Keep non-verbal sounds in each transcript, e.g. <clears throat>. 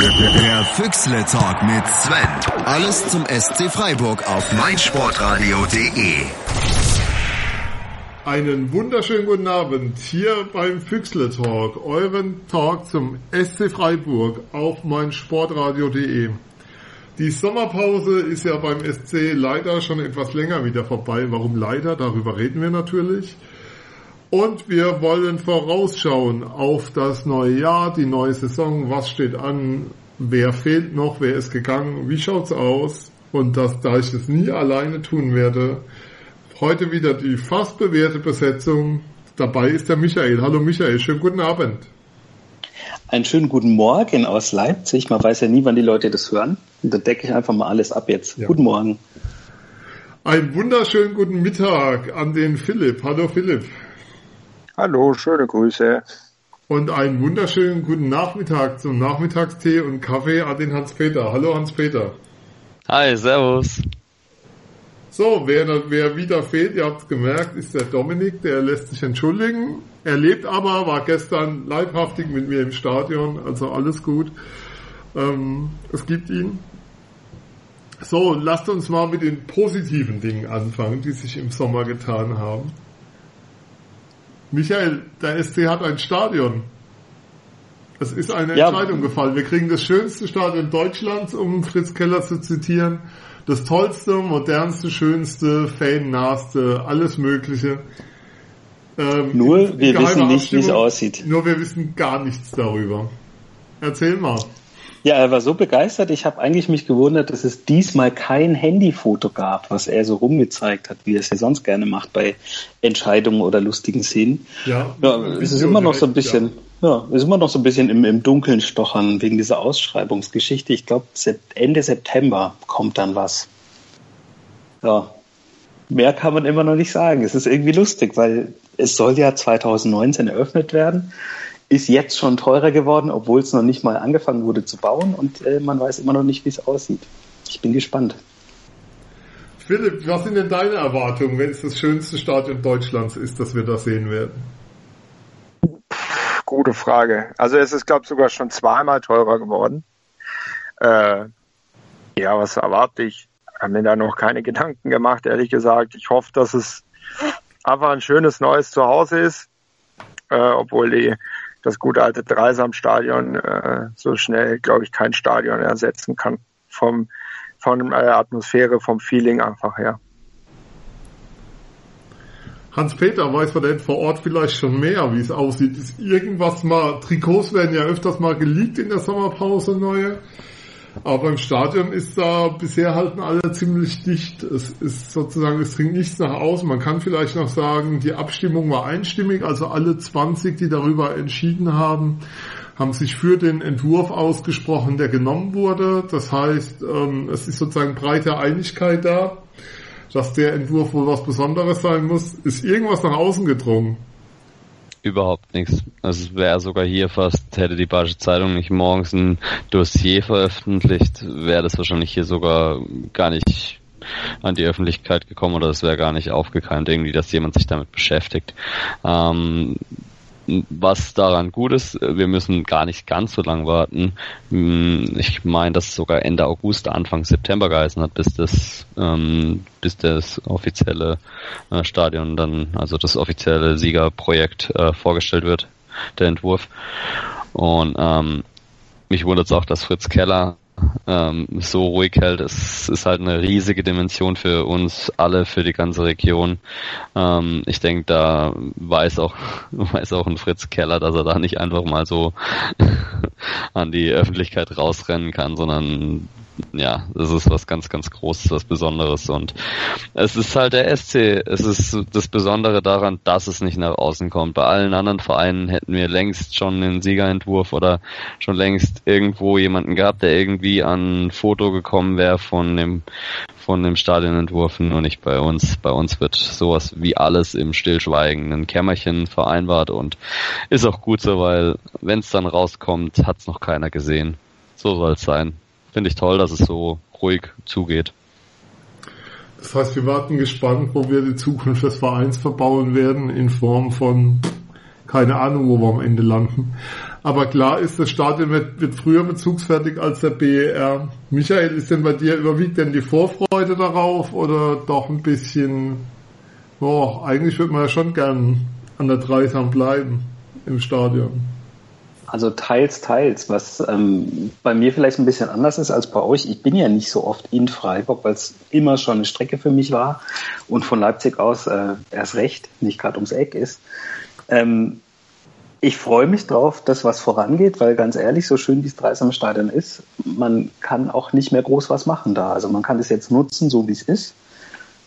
Der Füchsle Talk mit Sven. Alles zum SC Freiburg auf meinsportradio.de. Einen wunderschönen guten Abend hier beim Füchsle Talk, euren Talk zum SC Freiburg auf meinsportradio.de. Die Sommerpause ist ja beim SC leider schon etwas länger wieder vorbei. Warum leider? Darüber reden wir natürlich. Und wir wollen vorausschauen auf das neue Jahr, die neue Saison. Was steht an? Wer fehlt noch? Wer ist gegangen? Wie schaut's aus? Und das, da ich es nie alleine tun werde, heute wieder die fast bewährte Besetzung. Dabei ist der Michael. Hallo Michael, schönen guten Abend. Einen schönen guten Morgen aus Leipzig. Man weiß ja nie, wann die Leute das hören. Und da decke ich einfach mal alles ab jetzt. Ja. Guten Morgen. Einen wunderschönen guten Mittag an den Philipp. Hallo Philipp. Hallo, schöne Grüße. Und einen wunderschönen guten Nachmittag zum Nachmittagstee und Kaffee an den Hans-Peter. Hallo Hans-Peter. Hi, servus. So, wer, wer wieder fehlt, ihr habt es gemerkt, ist der Dominik, der lässt sich entschuldigen. Er lebt aber, war gestern leibhaftig mit mir im Stadion, also alles gut. Ähm, es gibt ihn. So, lasst uns mal mit den positiven Dingen anfangen, die sich im Sommer getan haben. Michael, der SC hat ein Stadion. Es ist eine ja. Entscheidung gefallen. Wir kriegen das schönste Stadion Deutschlands, um Fritz Keller zu zitieren. Das tollste, modernste, schönste, fannahste, alles Mögliche. Ähm, nur wir wissen nicht, wie es aussieht. Nur wir wissen gar nichts darüber. Erzähl mal. Ja, er war so begeistert. Ich habe eigentlich mich gewundert, dass es diesmal kein Handyfoto gab, was er so rumgezeigt hat, wie er es ja sonst gerne macht bei Entscheidungen oder lustigen Szenen. Ja, ja es ist immer noch so ein bisschen, ja. ja, ist immer noch so ein bisschen im, im Dunkeln stochern wegen dieser Ausschreibungsgeschichte. Ich glaube, Ende September kommt dann was. Ja, mehr kann man immer noch nicht sagen. Es ist irgendwie lustig, weil es soll ja 2019 eröffnet werden ist jetzt schon teurer geworden, obwohl es noch nicht mal angefangen wurde zu bauen und äh, man weiß immer noch nicht, wie es aussieht. Ich bin gespannt. Philipp, was sind denn deine Erwartungen, wenn es das schönste Stadion Deutschlands ist, dass wir das sehen werden? Gute Frage. Also es ist, glaube ich, sogar schon zweimal teurer geworden. Äh, ja, was erwarte ich? Ich habe mir da noch keine Gedanken gemacht, ehrlich gesagt. Ich hoffe, dass es einfach ein schönes neues Zuhause ist, äh, obwohl die das gute alte Dreisamstadion äh, so schnell, glaube ich, kein Stadion ersetzen kann. Vom, von der äh, Atmosphäre, vom Feeling einfach her. Hans-Peter, weiß man denn vor Ort vielleicht schon mehr, wie es aussieht? Ist irgendwas mal, Trikots werden ja öfters mal geleakt in der Sommerpause neue. Aber im Stadion ist da bisher halten alle ziemlich dicht. Es ist sozusagen, es dringt nichts nach außen. Man kann vielleicht noch sagen, die Abstimmung war einstimmig, also alle 20, die darüber entschieden haben, haben sich für den Entwurf ausgesprochen, der genommen wurde. Das heißt, ähm, es ist sozusagen breite Einigkeit da, dass der Entwurf wohl was Besonderes sein muss. Ist irgendwas nach außen gedrungen? Überhaupt nichts. Also es wäre sogar hier fast, hätte die Bayerische Zeitung nicht morgens ein Dossier veröffentlicht, wäre das wahrscheinlich hier sogar gar nicht an die Öffentlichkeit gekommen oder es wäre gar nicht aufgekeimt irgendwie, dass jemand sich damit beschäftigt. Ähm, was daran gut ist, wir müssen gar nicht ganz so lang warten. Hm, ich meine, dass es sogar Ende August, Anfang September geheißen hat, bis das, ähm, bis das offizielle äh, Stadion dann, also das offizielle Siegerprojekt äh, vorgestellt wird, der Entwurf. Und ähm, mich wundert es auch, dass Fritz Keller ähm, so ruhig hält. Es ist halt eine riesige Dimension für uns alle, für die ganze Region. Ähm, ich denke, da weiß auch, <laughs> weiß auch ein Fritz Keller, dass er da nicht einfach mal so <laughs> an die Öffentlichkeit rausrennen kann, sondern ja, das ist was ganz, ganz Großes, was Besonderes und es ist halt der SC. Es ist das Besondere daran, dass es nicht nach außen kommt. Bei allen anderen Vereinen hätten wir längst schon den Siegerentwurf oder schon längst irgendwo jemanden gehabt, der irgendwie an ein Foto gekommen wäre von dem, von dem Stadionentwurf, nur nicht bei uns. Bei uns wird sowas wie alles im Stillschweigen, ein Kämmerchen vereinbart und ist auch gut so, weil wenn es dann rauskommt, hat es noch keiner gesehen. So soll es sein finde ich toll, dass es so ruhig zugeht. Das heißt, wir warten gespannt, wo wir die Zukunft des Vereins verbauen werden, in Form von keine Ahnung, wo wir am Ende landen. Aber klar ist, das Stadion wird, wird früher bezugsfertig als der BER. Michael, ist denn bei dir überwiegt denn die Vorfreude darauf oder doch ein bisschen, boah, eigentlich würde man ja schon gern an der Dreisam bleiben im Stadion? Also teils, teils, was ähm, bei mir vielleicht ein bisschen anders ist als bei euch. Ich bin ja nicht so oft in Freiburg, weil es immer schon eine Strecke für mich war und von Leipzig aus äh, erst recht, nicht gerade ums Eck ist. Ähm, ich freue mich drauf, dass was vorangeht, weil ganz ehrlich, so schön wie es Dreisam Stadion ist, man kann auch nicht mehr groß was machen da. Also man kann es jetzt nutzen, so wie es ist.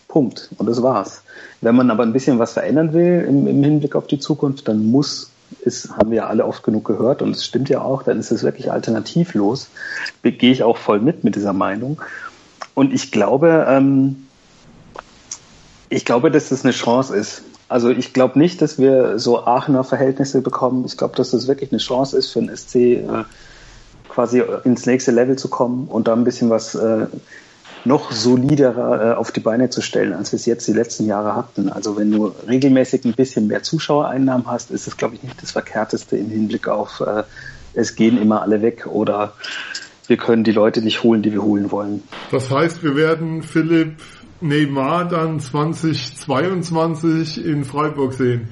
Punkt. Und das war's. Wenn man aber ein bisschen was verändern will im, im Hinblick auf die Zukunft, dann muss ist, haben wir alle oft genug gehört und es stimmt ja auch, dann ist es wirklich alternativlos. Gehe ich auch voll mit mit dieser Meinung. Und ich glaube, ähm, ich glaube, dass das eine Chance ist. Also ich glaube nicht, dass wir so Aachener Verhältnisse bekommen. Ich glaube, dass das wirklich eine Chance ist für den SC, äh, quasi ins nächste Level zu kommen und da ein bisschen was äh, noch soliderer äh, auf die Beine zu stellen, als wir es jetzt die letzten Jahre hatten. Also wenn du regelmäßig ein bisschen mehr Zuschauereinnahmen hast, ist es, glaube ich, nicht das Verkehrteste im Hinblick auf äh, es gehen immer alle weg oder wir können die Leute nicht holen, die wir holen wollen. Das heißt, wir werden Philipp Neymar dann 2022 in Freiburg sehen.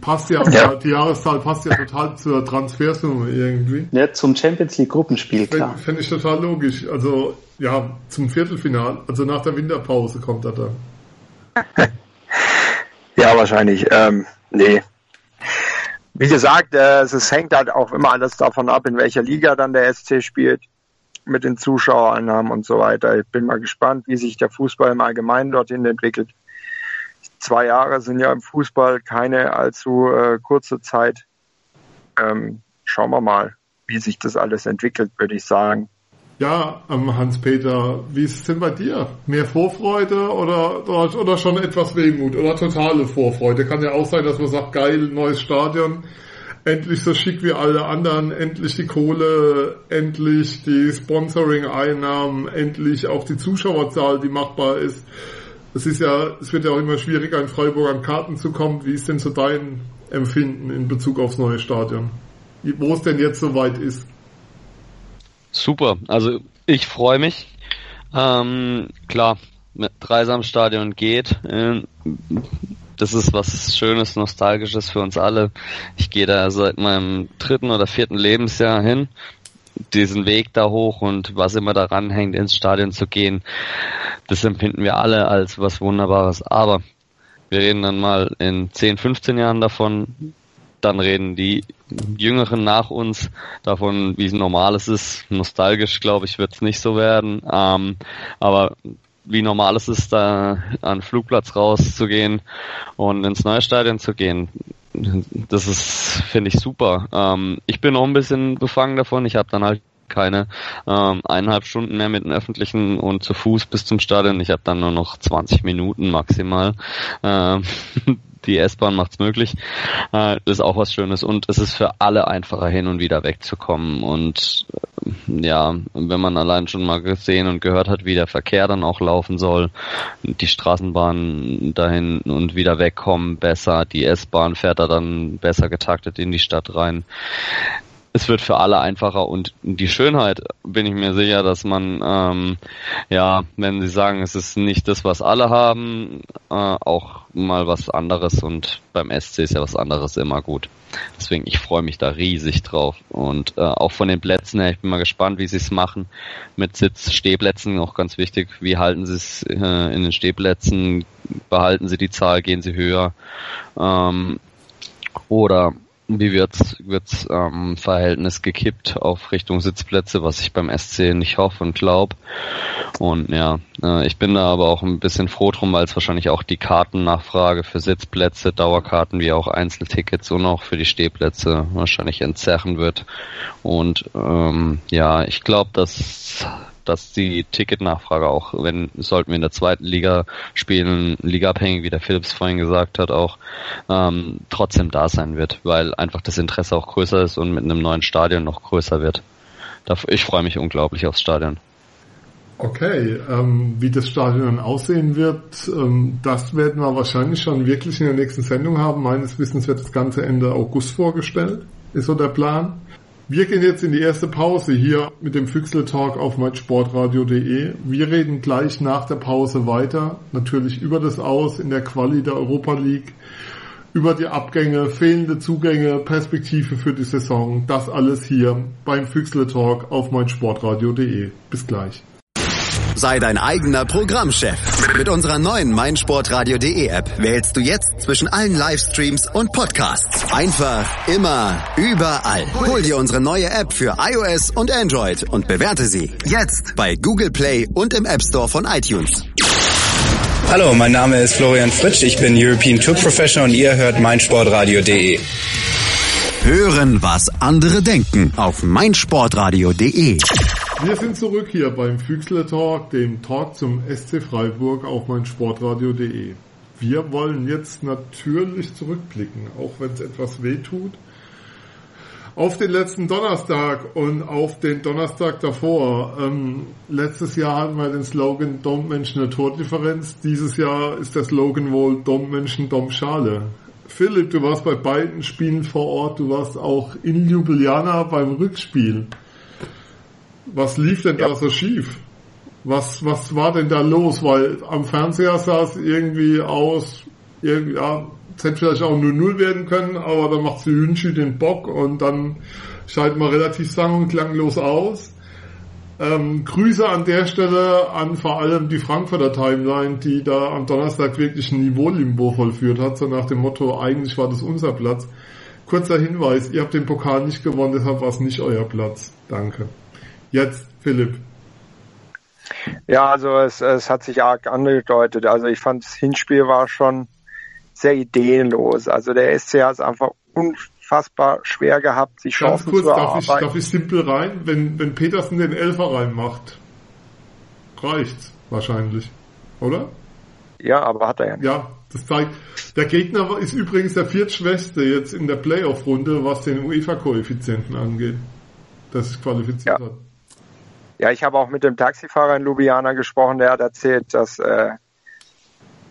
Passt ja, ja, die Jahreszahl passt ja total zur Transfersumme irgendwie. Ja, zum Champions League Gruppenspiel, klar. Fände ich total logisch. Also, ja, zum Viertelfinal, also nach der Winterpause kommt er dann. ja, wahrscheinlich. Ähm, nee. Wie gesagt, äh, es hängt halt auch immer alles davon ab, in welcher Liga dann der SC spielt mit den Zuschauereinnahmen und so weiter. Ich bin mal gespannt, wie sich der Fußball im Allgemeinen dorthin entwickelt. Zwei Jahre sind ja im Fußball keine allzu äh, kurze Zeit. Ähm, schauen wir mal, wie sich das alles entwickelt, würde ich sagen. Ja, ähm, Hans-Peter, wie ist es denn bei dir? Mehr Vorfreude oder, oder, oder schon etwas Wehmut oder totale Vorfreude? Kann ja auch sein, dass man sagt, geil, neues Stadion, endlich so schick wie alle anderen, endlich die Kohle, endlich die Sponsoring-Einnahmen, endlich auch die Zuschauerzahl, die machbar ist. Es ist ja, es wird ja auch immer schwieriger in Freiburg an Karten zu kommen. Wie ist denn so dein Empfinden in Bezug aufs neue Stadion? Wo es denn jetzt soweit ist? Super, also ich freue mich. Ähm, klar, mit Dreisamstadion geht. Ähm, das ist was Schönes, Nostalgisches für uns alle. Ich gehe da seit meinem dritten oder vierten Lebensjahr hin, diesen Weg da hoch und was immer daran hängt, ins Stadion zu gehen, das empfinden wir alle als was Wunderbares. Aber wir reden dann mal in 10, 15 Jahren davon, dann reden die Jüngeren nach uns davon, wie normal es ist. Nostalgisch, glaube ich, wird es nicht so werden. Ähm, aber wie normal es ist, da an den Flugplatz rauszugehen und ins neue Stadion zu gehen. Das ist, finde ich, super. Ähm, ich bin auch ein bisschen befangen davon. Ich habe dann halt keine ähm, eineinhalb Stunden mehr mit den Öffentlichen und zu Fuß bis zum Stadion. Ich habe dann nur noch 20 Minuten maximal. Ähm, die S-Bahn macht's möglich. Äh, ist auch was Schönes. Und es ist für alle einfacher hin und wieder wegzukommen. Und äh, ja, wenn man allein schon mal gesehen und gehört hat, wie der Verkehr dann auch laufen soll, die Straßenbahn dahin und wieder wegkommen besser, die S-Bahn fährt da dann besser getaktet in die Stadt rein es wird für alle einfacher und die Schönheit bin ich mir sicher, dass man ähm, ja, wenn sie sagen, es ist nicht das, was alle haben, äh, auch mal was anderes und beim SC ist ja was anderes immer gut. Deswegen ich freue mich da riesig drauf und äh, auch von den Plätzen her, ich bin mal gespannt, wie sie es machen mit Sitz, Stehplätzen, auch ganz wichtig. Wie halten sie es äh, in den Stehplätzen? Behalten sie die Zahl, gehen sie höher? Ähm, oder wie wird's wird's ähm, Verhältnis gekippt auf Richtung Sitzplätze, was ich beim SC nicht hoffe und glaube. Und ja, äh, ich bin da aber auch ein bisschen froh drum, weil es wahrscheinlich auch die Kartennachfrage für Sitzplätze, Dauerkarten wie auch Einzeltickets und auch für die Stehplätze wahrscheinlich entzerren wird. Und ähm, ja, ich glaube, dass dass die Ticketnachfrage auch, wenn sollten wir in der zweiten Liga spielen, ligaabhängig, wie der Philips vorhin gesagt hat, auch ähm, trotzdem da sein wird, weil einfach das Interesse auch größer ist und mit einem neuen Stadion noch größer wird. Ich freue mich unglaublich aufs Stadion. Okay, ähm, wie das Stadion dann aussehen wird, ähm, das werden wir wahrscheinlich schon wirklich in der nächsten Sendung haben. Meines Wissens wird das Ganze Ende August vorgestellt, ist so der Plan. Wir gehen jetzt in die erste Pause hier mit dem Füchsle Talk auf meinsportradio.de. Wir reden gleich nach der Pause weiter, natürlich über das Aus in der Quali der Europa League, über die Abgänge, fehlende Zugänge, Perspektive für die Saison. Das alles hier beim Füchsle Talk auf meinsportradio.de. Bis gleich. Sei dein eigener Programmchef. Mit unserer neuen meinsportradio.de App wählst du jetzt zwischen allen Livestreams und Podcasts. Einfach, immer, überall. Hol dir unsere neue App für iOS und Android und bewerte sie jetzt bei Google Play und im App Store von iTunes. Hallo, mein Name ist Florian Fritsch, ich bin European Tour Professional und ihr hört meinsportradio.de. Hören, was andere denken auf meinsportradio.de. Wir sind zurück hier beim Füchsler Talk, dem Talk zum SC Freiburg auf meinsportradio.de. Wir wollen jetzt natürlich zurückblicken, auch wenn es etwas weh tut, auf den letzten Donnerstag und auf den Donnerstag davor. Ähm, letztes Jahr hatten wir den Slogan Dom Menschen eine Tordifferenz. Dieses Jahr ist der Slogan wohl Dom Menschen Dom Schale. Philipp, du warst bei beiden Spielen vor Ort, du warst auch in Ljubljana beim Rückspiel. Was lief denn ja. da so schief? Was, was war denn da los? Weil am Fernseher sah es irgendwie aus, irgendwie, ja, es hätte vielleicht auch nur Null werden können, aber dann macht Hünschi den Bock und dann schaltet man relativ sang- und klanglos aus. Ähm, Grüße an der Stelle an vor allem die Frankfurter Timeline, die da am Donnerstag wirklich ein Niveau-Limbo vollführt hat, so nach dem Motto, eigentlich war das unser Platz. Kurzer Hinweis, ihr habt den Pokal nicht gewonnen, deshalb war es nicht euer Platz. Danke. Jetzt, Philipp. Ja, also es, es hat sich arg angedeutet. Also ich fand, das Hinspiel war schon sehr ideenlos. Also der SC hat es einfach unfassbar schwer gehabt, sich Ganz Chancen kurz, zu darf ich, darf ich simpel rein? Wenn, wenn Petersen den Elfer reinmacht, reicht's wahrscheinlich, oder? Ja, aber hat er ja nicht. Ja, das zeigt, der Gegner ist übrigens der viertschwächste jetzt in der Playoff-Runde, was den UEFA-Koeffizienten angeht, das sich qualifiziert ja. hat. Ja, ich habe auch mit dem Taxifahrer in Ljubljana gesprochen, der hat erzählt, dass äh,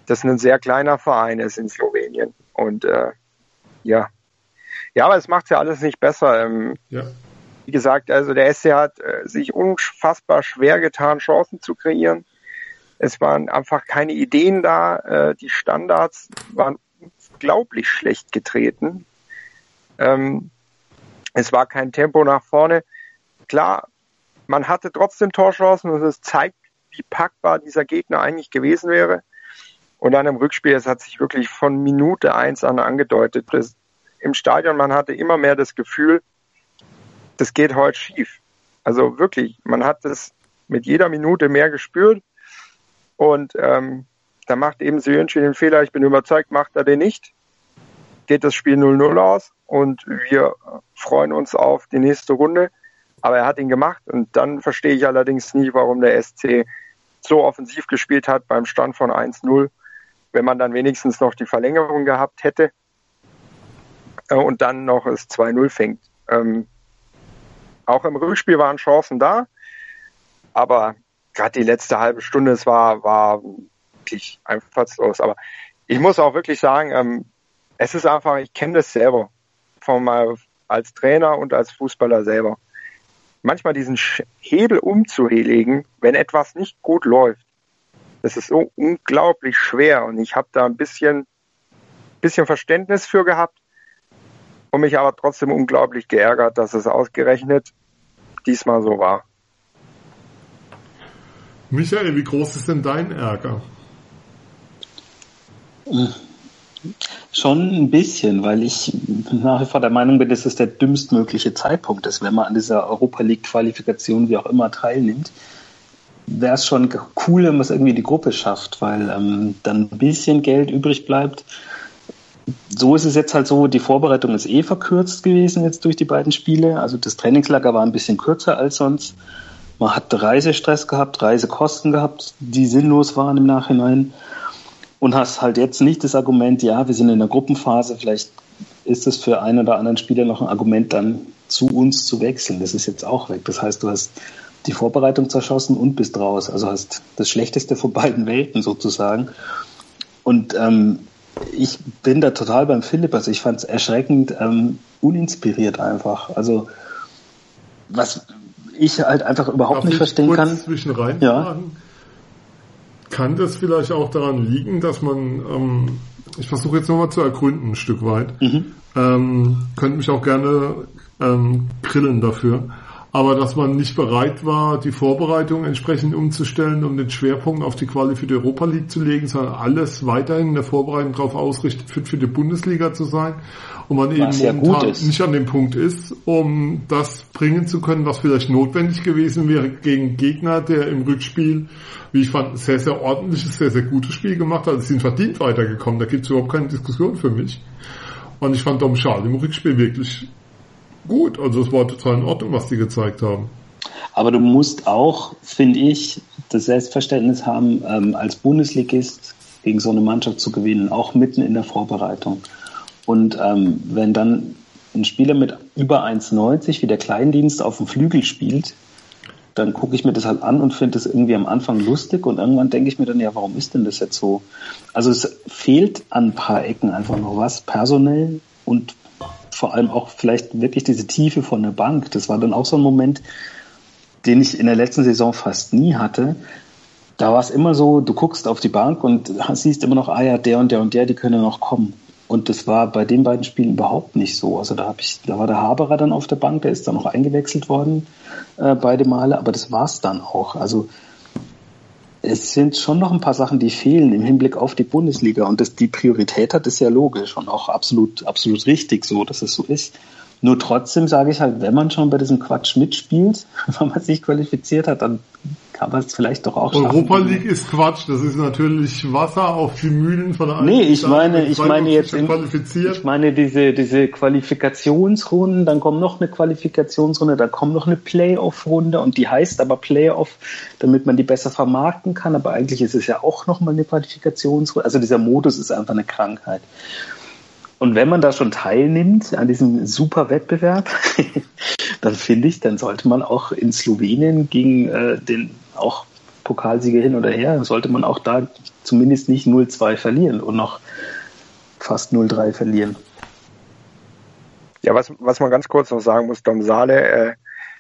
das ein sehr kleiner Verein ist in Slowenien. Und äh, ja. Ja, aber es macht ja alles nicht besser. Ähm, ja. Wie gesagt, also der SC hat äh, sich unfassbar schwer getan, Chancen zu kreieren. Es waren einfach keine Ideen da. Äh, die Standards waren unglaublich schlecht getreten. Ähm, es war kein Tempo nach vorne. Klar, man hatte trotzdem Torchancen und es zeigt, wie packbar dieser Gegner eigentlich gewesen wäre. Und dann im Rückspiel, es hat sich wirklich von Minute eins an angedeutet. Das, Im Stadion, man hatte immer mehr das Gefühl, das geht heute schief. Also wirklich, man hat es mit jeder Minute mehr gespürt. Und ähm, da macht eben Söhnchen den Fehler, ich bin überzeugt, macht er den nicht. Geht das Spiel 0-0 aus und wir freuen uns auf die nächste Runde. Aber er hat ihn gemacht und dann verstehe ich allerdings nie, warum der SC so offensiv gespielt hat beim Stand von 1-0, wenn man dann wenigstens noch die Verlängerung gehabt hätte äh, und dann noch es 2-0 fängt. Ähm, auch im Rückspiel waren Chancen da, aber gerade die letzte halbe Stunde, es war, war wirklich einfallslos. Aber ich muss auch wirklich sagen, ähm, es ist einfach, ich kenne das selber von, als Trainer und als Fußballer selber manchmal diesen Hebel umzulegen, wenn etwas nicht gut läuft. Das ist so unglaublich schwer und ich habe da ein bisschen, bisschen Verständnis für gehabt und mich aber trotzdem unglaublich geärgert, dass es ausgerechnet diesmal so war. Michael, wie groß ist denn dein Ärger? Schon ein bisschen, weil ich nach wie vor der Meinung bin, dass es der dümmstmögliche Zeitpunkt ist, wenn man an dieser Europa League Qualifikation wie auch immer teilnimmt. Wäre es schon cool, wenn man es irgendwie die Gruppe schafft, weil ähm, dann ein bisschen Geld übrig bleibt. So ist es jetzt halt so, die Vorbereitung ist eh verkürzt gewesen jetzt durch die beiden Spiele. Also das Trainingslager war ein bisschen kürzer als sonst. Man hat Reisestress gehabt, Reisekosten gehabt, die sinnlos waren im Nachhinein und hast halt jetzt nicht das Argument, ja, wir sind in der Gruppenphase, vielleicht ist es für einen oder anderen Spieler noch ein Argument, dann zu uns zu wechseln. Das ist jetzt auch weg. Das heißt, du hast die Vorbereitung zerschossen und bist raus. Also hast das Schlechteste von beiden Welten sozusagen. Und ähm, ich bin da total beim Philipp. Also ich fand es erschreckend ähm, uninspiriert einfach. Also was ich halt einfach überhaupt Darf nicht verstehen kann. Zwischen rein ja. Kann das vielleicht auch daran liegen, dass man, ähm, ich versuche jetzt nochmal zu ergründen ein Stück weit, mhm. ähm, könnte mich auch gerne ähm, grillen dafür aber dass man nicht bereit war, die Vorbereitung entsprechend umzustellen, um den Schwerpunkt auf die Quali für die Europa League zu legen, sondern alles weiterhin in der Vorbereitung darauf ausrichtet, fit für die Bundesliga zu sein und man was eben momentan nicht an dem Punkt ist, um das bringen zu können, was vielleicht notwendig gewesen wäre gegen Gegner, der im Rückspiel, wie ich fand, sehr, sehr ordentliches, sehr, sehr gutes Spiel gemacht hat. Sie sind verdient weitergekommen, da gibt es überhaupt keine Diskussion für mich. Und ich fand Dom Schal im Rückspiel wirklich gut. Also es war total in Ordnung, was die gezeigt haben. Aber du musst auch, finde ich, das Selbstverständnis haben, ähm, als Bundesligist gegen so eine Mannschaft zu gewinnen, auch mitten in der Vorbereitung. Und ähm, wenn dann ein Spieler mit über 1,90 wie der Kleindienst auf dem Flügel spielt, dann gucke ich mir das halt an und finde das irgendwie am Anfang lustig und irgendwann denke ich mir dann, ja, warum ist denn das jetzt so? Also es fehlt an ein paar Ecken einfach noch was, personell und vor allem auch vielleicht wirklich diese Tiefe von der Bank. Das war dann auch so ein Moment, den ich in der letzten Saison fast nie hatte. Da war es immer so, du guckst auf die Bank und siehst immer noch, ah ja, der und der und der, die können noch kommen. Und das war bei den beiden Spielen überhaupt nicht so. Also da habe ich, da war der Haberer dann auf der Bank, der ist dann noch eingewechselt worden äh, beide Male, aber das war's dann auch. Also es sind schon noch ein paar Sachen, die fehlen im Hinblick auf die Bundesliga und dass die Priorität hat, ist ja logisch und auch absolut, absolut richtig so, dass es so ist. Nur trotzdem sage ich halt, wenn man schon bei diesem Quatsch mitspielt, <laughs> wenn man sich qualifiziert hat, dann kann man es vielleicht doch auch schaffen. Europa League ist Quatsch, das ist natürlich Wasser auf die Mühlen von der Nee, ich meine, ich meine jetzt, in, ich meine diese, diese Qualifikationsrunden, dann kommt noch eine Qualifikationsrunde, dann kommt noch eine Playoff-Runde und die heißt aber Playoff, damit man die besser vermarkten kann, aber eigentlich ist es ja auch nochmal eine Qualifikationsrunde, also dieser Modus ist einfach eine Krankheit. Und wenn man da schon teilnimmt an diesem super Wettbewerb, <laughs> dann finde ich, dann sollte man auch in Slowenien gegen äh, den auch Pokalsieger hin oder her, sollte man auch da zumindest nicht 0-2 verlieren und noch fast 0-3 verlieren. Ja, was, was man ganz kurz noch sagen muss, Dom Sale äh,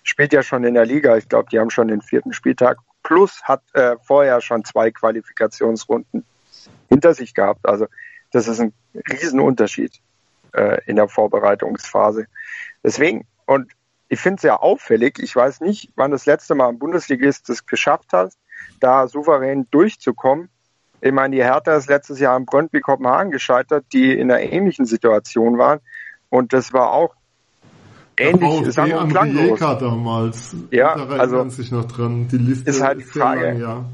spielt ja schon in der Liga. Ich glaube, die haben schon den vierten Spieltag plus hat äh, vorher schon zwei Qualifikationsrunden hinter sich gehabt. Also das ist ein Riesenunterschied äh, in der Vorbereitungsphase. Deswegen, und ich finde es sehr auffällig, ich weiß nicht, wann das letzte Mal ein Bundesligist es geschafft hat, da souverän durchzukommen. Ich meine, die Hertha ist letztes Jahr im Brøndby Kopenhagen gescheitert, die in einer ähnlichen Situation waren. Und das war auch ähnlich. Ist auch klanglos. damals. Ja, da also sich noch dran. Die Liste ist halt die Frage. Lang, ja.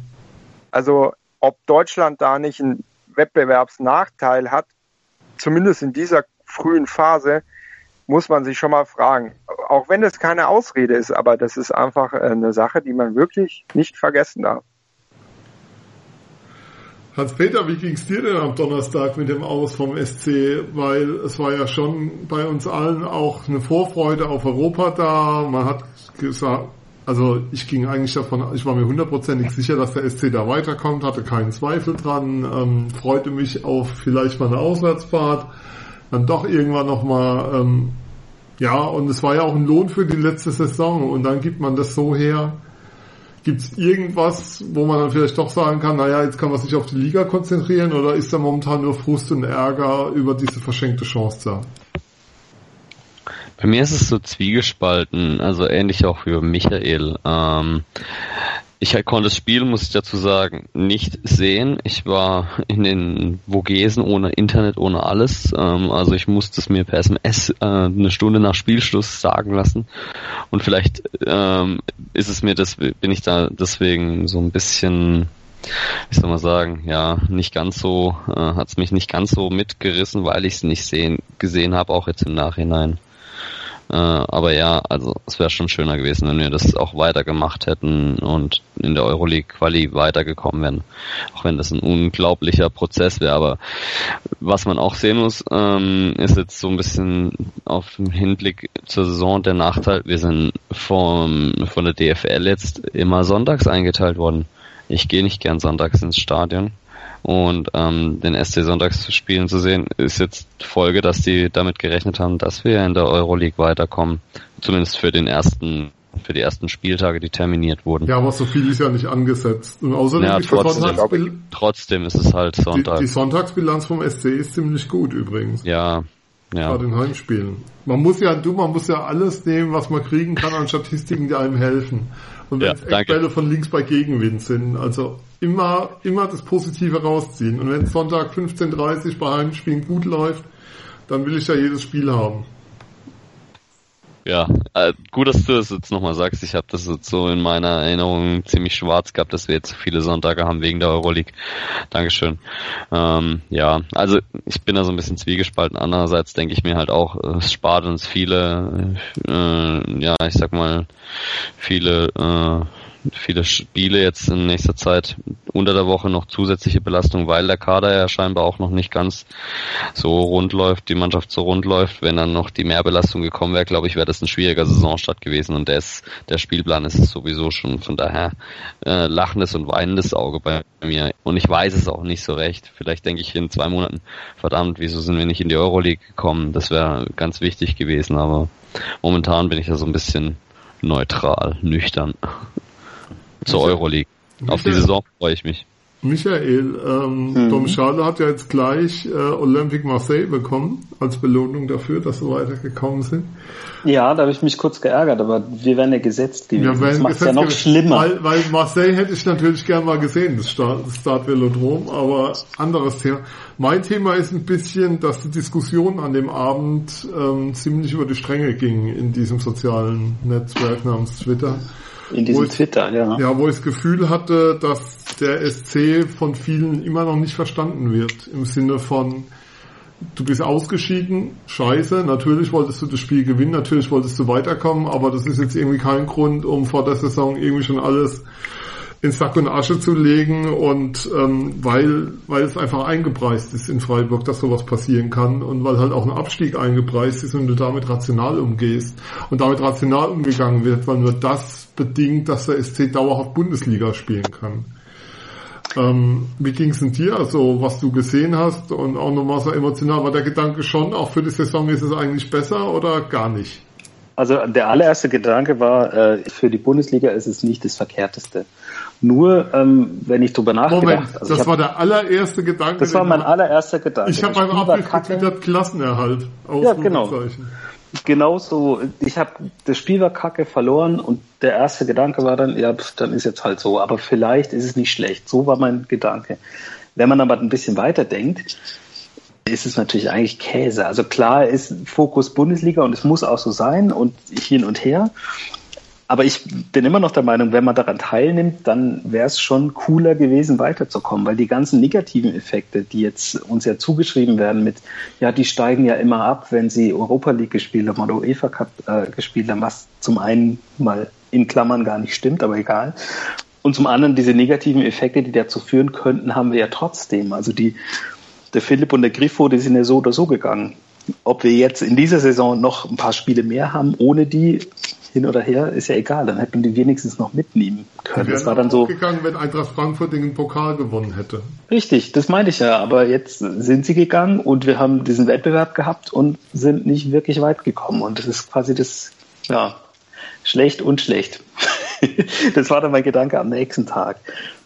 Also ob Deutschland da nicht einen Wettbewerbsnachteil hat, zumindest in dieser frühen Phase, muss man sich schon mal fragen. Auch wenn es keine Ausrede ist, aber das ist einfach eine Sache, die man wirklich nicht vergessen darf. Hans-Peter, wie ging es dir denn am Donnerstag mit dem Aus vom SC? Weil es war ja schon bei uns allen auch eine Vorfreude auf Europa da. Man hat gesagt, also ich ging eigentlich davon, ich war mir hundertprozentig sicher, dass der SC da weiterkommt, hatte keinen Zweifel dran, ähm, freute mich auf vielleicht mal eine Auswärtsfahrt dann doch irgendwann nochmal, ähm, ja, und es war ja auch ein Lohn für die letzte Saison und dann gibt man das so her. Gibt es irgendwas, wo man dann vielleicht doch sagen kann, naja, jetzt kann man sich auf die Liga konzentrieren oder ist da momentan nur Frust und Ärger über diese verschenkte Chance da? Bei mir ist es so zwiegespalten, also ähnlich auch wie Michael. Ähm, ich konnte das Spiel, muss ich dazu sagen, nicht sehen. Ich war in den Vogesen ohne Internet, ohne alles. Ähm, also ich musste es mir per SMS äh, eine Stunde nach Spielschluss sagen lassen. Und vielleicht ähm, ist es mir bin ich da deswegen so ein bisschen, wie soll man sagen, ja, nicht ganz so, äh, hat es mich nicht ganz so mitgerissen, weil ich es nicht sehen, gesehen habe, auch jetzt im Nachhinein. Äh, aber ja, also es wäre schon schöner gewesen, wenn wir das auch weitergemacht hätten und in der Euroleague Quali weitergekommen wären. Auch wenn das ein unglaublicher Prozess wäre. Aber was man auch sehen muss, ähm, ist jetzt so ein bisschen auf dem Hinblick zur Saison der Nachteil, wir sind vom, von der DFL jetzt immer sonntags eingeteilt worden. Ich gehe nicht gern sonntags ins Stadion. Und ähm, den SC Sonntags spielen zu sehen, ist jetzt Folge, dass die damit gerechnet haben, dass wir in der Euroleague weiterkommen. Zumindest für den ersten für die ersten Spieltage, die terminiert wurden. Ja, aber so viel ist ja nicht angesetzt. Und außerdem ja, trotzdem, trotzdem ist es halt Sonntag. Die, die Sonntagsbilanz vom SC ist ziemlich gut übrigens. Ja, ja. Bei den Heimspielen. Man muss ja, du, man muss ja alles nehmen, was man kriegen kann an Statistiken, die einem helfen. Und wenn es ja, Eckbälle von links bei Gegenwind sind, also immer, immer das Positive rausziehen. Und wenn Sonntag 15.30 bei Heimspielen gut läuft, dann will ich ja jedes Spiel haben. Ja, äh, gut, dass du das jetzt nochmal sagst. Ich habe das jetzt so in meiner Erinnerung ziemlich schwarz gehabt, dass wir jetzt so viele Sonntage haben wegen der Euroleague. Dankeschön. Ähm, ja, also ich bin da so ein bisschen zwiegespalten. Andererseits denke ich mir halt auch, es spart uns viele, äh, ja, ich sag mal, viele äh, viele Spiele jetzt in nächster Zeit unter der Woche noch zusätzliche Belastung, weil der Kader ja scheinbar auch noch nicht ganz so rund läuft, die Mannschaft so rund läuft. Wenn dann noch die Mehrbelastung gekommen wäre, glaube ich, wäre das ein schwieriger Saisonstart gewesen und der, ist, der Spielplan ist sowieso schon von daher äh, lachendes und weinendes Auge bei mir. Und ich weiß es auch nicht so recht. Vielleicht denke ich in zwei Monaten, verdammt, wieso sind wir nicht in die Euroleague gekommen? Das wäre ganz wichtig gewesen, aber momentan bin ich da so ein bisschen neutral, nüchtern zur Euroleague. Auf die Saison freue ich mich. Michael, ähm, mhm. Dom Schade hat ja jetzt gleich äh, Olympique Marseille bekommen als Belohnung dafür, dass sie weitergekommen sind. Ja, da habe ich mich kurz geärgert, aber wir werden ja gesetzt gewesen. Ja, das macht ja noch schlimmer. Weil, weil Marseille hätte ich natürlich gern mal gesehen, das Start, das Start Velodrom, aber anderes Thema. Mein Thema ist ein bisschen, dass die Diskussion an dem Abend ähm, ziemlich über die Stränge ging in diesem sozialen Netzwerk namens Twitter. In diesem Twitter, ja. Ja, wo ich das Gefühl hatte, dass der SC von vielen immer noch nicht verstanden wird. Im Sinne von, du bist ausgeschieden, scheiße, natürlich wolltest du das Spiel gewinnen, natürlich wolltest du weiterkommen, aber das ist jetzt irgendwie kein Grund, um vor der Saison irgendwie schon alles in Sack und Asche zu legen und ähm, weil, weil es einfach eingepreist ist in Freiburg, dass sowas passieren kann und weil halt auch ein Abstieg eingepreist ist und du damit rational umgehst und damit rational umgegangen wird, weil nur das bedingt, dass der SC dauerhaft Bundesliga spielen kann. Ähm, wie ging es denn dir, also was du gesehen hast und auch nochmal so emotional, war der Gedanke schon, auch für die Saison ist es eigentlich besser oder gar nicht? Also der allererste Gedanke war, äh, für die Bundesliga ist es nicht das Verkehrteste. Nur, ähm, wenn ich drüber nachgedacht Moment, also das hab, war der allererste Gedanke. Das war mein allererster Gedanke. Ich habe beim Abriss getwittert Klassenerhalt. Ja, genau. Genauso, ich habe das Spiel war kacke verloren und der erste Gedanke war dann, ja, dann ist jetzt halt so, aber vielleicht ist es nicht schlecht. So war mein Gedanke. Wenn man aber ein bisschen weiter denkt, ist es natürlich eigentlich Käse. Also klar ist Fokus Bundesliga und es muss auch so sein und hin und her. Aber ich bin immer noch der Meinung, wenn man daran teilnimmt, dann wäre es schon cooler gewesen, weiterzukommen, weil die ganzen negativen Effekte, die jetzt uns ja zugeschrieben werden mit, ja, die steigen ja immer ab, wenn sie Europa League gespielt haben oder UEFA Cup äh, gespielt haben, was zum einen mal in Klammern gar nicht stimmt, aber egal. Und zum anderen diese negativen Effekte, die dazu führen könnten, haben wir ja trotzdem. Also die der Philipp und der Griffo, die sind ja so oder so gegangen. Ob wir jetzt in dieser Saison noch ein paar Spiele mehr haben, ohne die hin oder her, ist ja egal. Dann hätten die wenigstens noch mitnehmen können. Das war dann so gegangen, wenn Eintracht Frankfurt den Pokal gewonnen hätte. Richtig, das meinte ich ja. Aber jetzt sind sie gegangen und wir haben diesen Wettbewerb gehabt und sind nicht wirklich weit gekommen. Und das ist quasi das, ja, schlecht und schlecht. <laughs> das war dann mein Gedanke am nächsten Tag.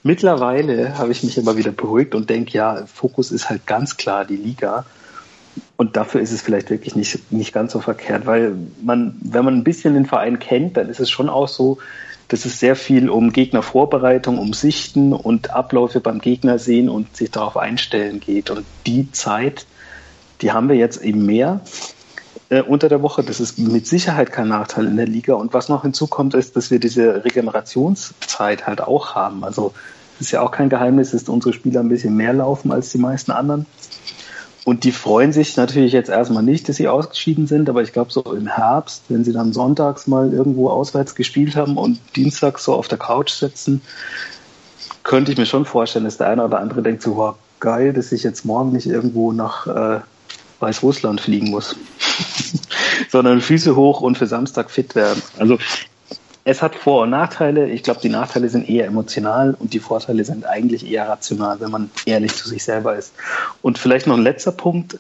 Mittlerweile habe ich mich immer wieder beruhigt und denke, ja, Fokus ist halt ganz klar die Liga. Und dafür ist es vielleicht wirklich nicht, nicht ganz so verkehrt, weil man, wenn man ein bisschen den Verein kennt, dann ist es schon auch so, dass es sehr viel um Gegnervorbereitung, um Sichten und Abläufe beim Gegner sehen und sich darauf einstellen geht. Und die Zeit, die haben wir jetzt eben mehr äh, unter der Woche. Das ist mit Sicherheit kein Nachteil in der Liga. Und was noch hinzukommt, ist, dass wir diese Regenerationszeit halt auch haben. Also es ist ja auch kein Geheimnis, dass unsere Spieler ein bisschen mehr laufen als die meisten anderen. Und die freuen sich natürlich jetzt erstmal nicht, dass sie ausgeschieden sind, aber ich glaube so im Herbst, wenn sie dann sonntags mal irgendwo auswärts gespielt haben und dienstags so auf der Couch sitzen, könnte ich mir schon vorstellen, dass der eine oder andere denkt so, wow, geil, dass ich jetzt morgen nicht irgendwo nach äh, Weißrussland fliegen muss, <laughs> sondern Füße hoch und für Samstag fit werden. Also es hat Vor- und Nachteile. Ich glaube, die Nachteile sind eher emotional und die Vorteile sind eigentlich eher rational, wenn man ehrlich zu sich selber ist. Und vielleicht noch ein letzter Punkt,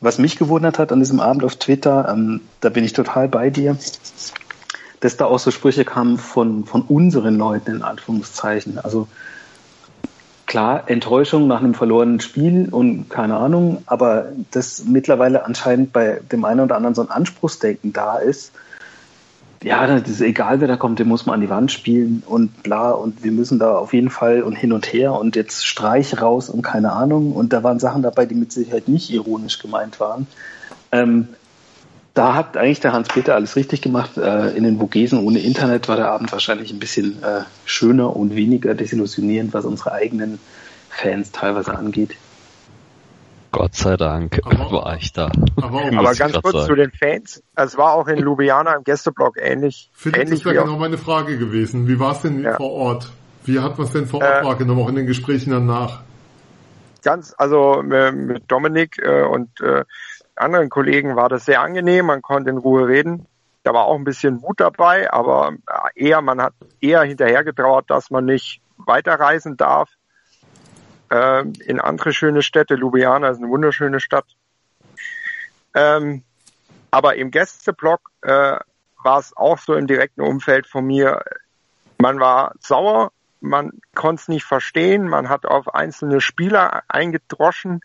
was mich gewundert hat an diesem Abend auf Twitter, ähm, da bin ich total bei dir, dass da auch so Sprüche kamen von, von unseren Leuten in Anführungszeichen. Also klar, Enttäuschung nach einem verlorenen Spiel und keine Ahnung, aber dass mittlerweile anscheinend bei dem einen oder anderen so ein Anspruchsdenken da ist, ja, das ist egal, wer da kommt, den muss man an die Wand spielen und bla und wir müssen da auf jeden Fall und hin und her und jetzt Streich raus und keine Ahnung und da waren Sachen dabei, die mit Sicherheit nicht ironisch gemeint waren. Ähm, da hat eigentlich der Hans-Peter alles richtig gemacht. Äh, in den Vogesen ohne Internet war der Abend wahrscheinlich ein bisschen äh, schöner und weniger desillusionierend, was unsere eigenen Fans teilweise angeht. Gott sei Dank aber, war ich da. Aber, <laughs> aber ganz kurz sagen. zu den Fans. Es war auch in Ljubljana im Gästeblock ähnlich. Philipp, ähnlich das wäre genau meine Frage gewesen. Wie war es denn ja. vor Ort? Wie hat man es denn vor Ort äh, wahrgenommen, auch in den Gesprächen danach? Ganz, also mit Dominik äh, und äh, anderen Kollegen war das sehr angenehm. Man konnte in Ruhe reden. Da war auch ein bisschen Wut dabei, aber eher, man hat eher hinterher getrauert, dass man nicht weiterreisen darf äh, in andere schöne Städte. Ljubljana ist eine wunderschöne Stadt. Ähm, aber im Gästeblock äh, war es auch so im direkten Umfeld von mir. Man war sauer, man konnte es nicht verstehen, man hat auf einzelne Spieler eingedroschen,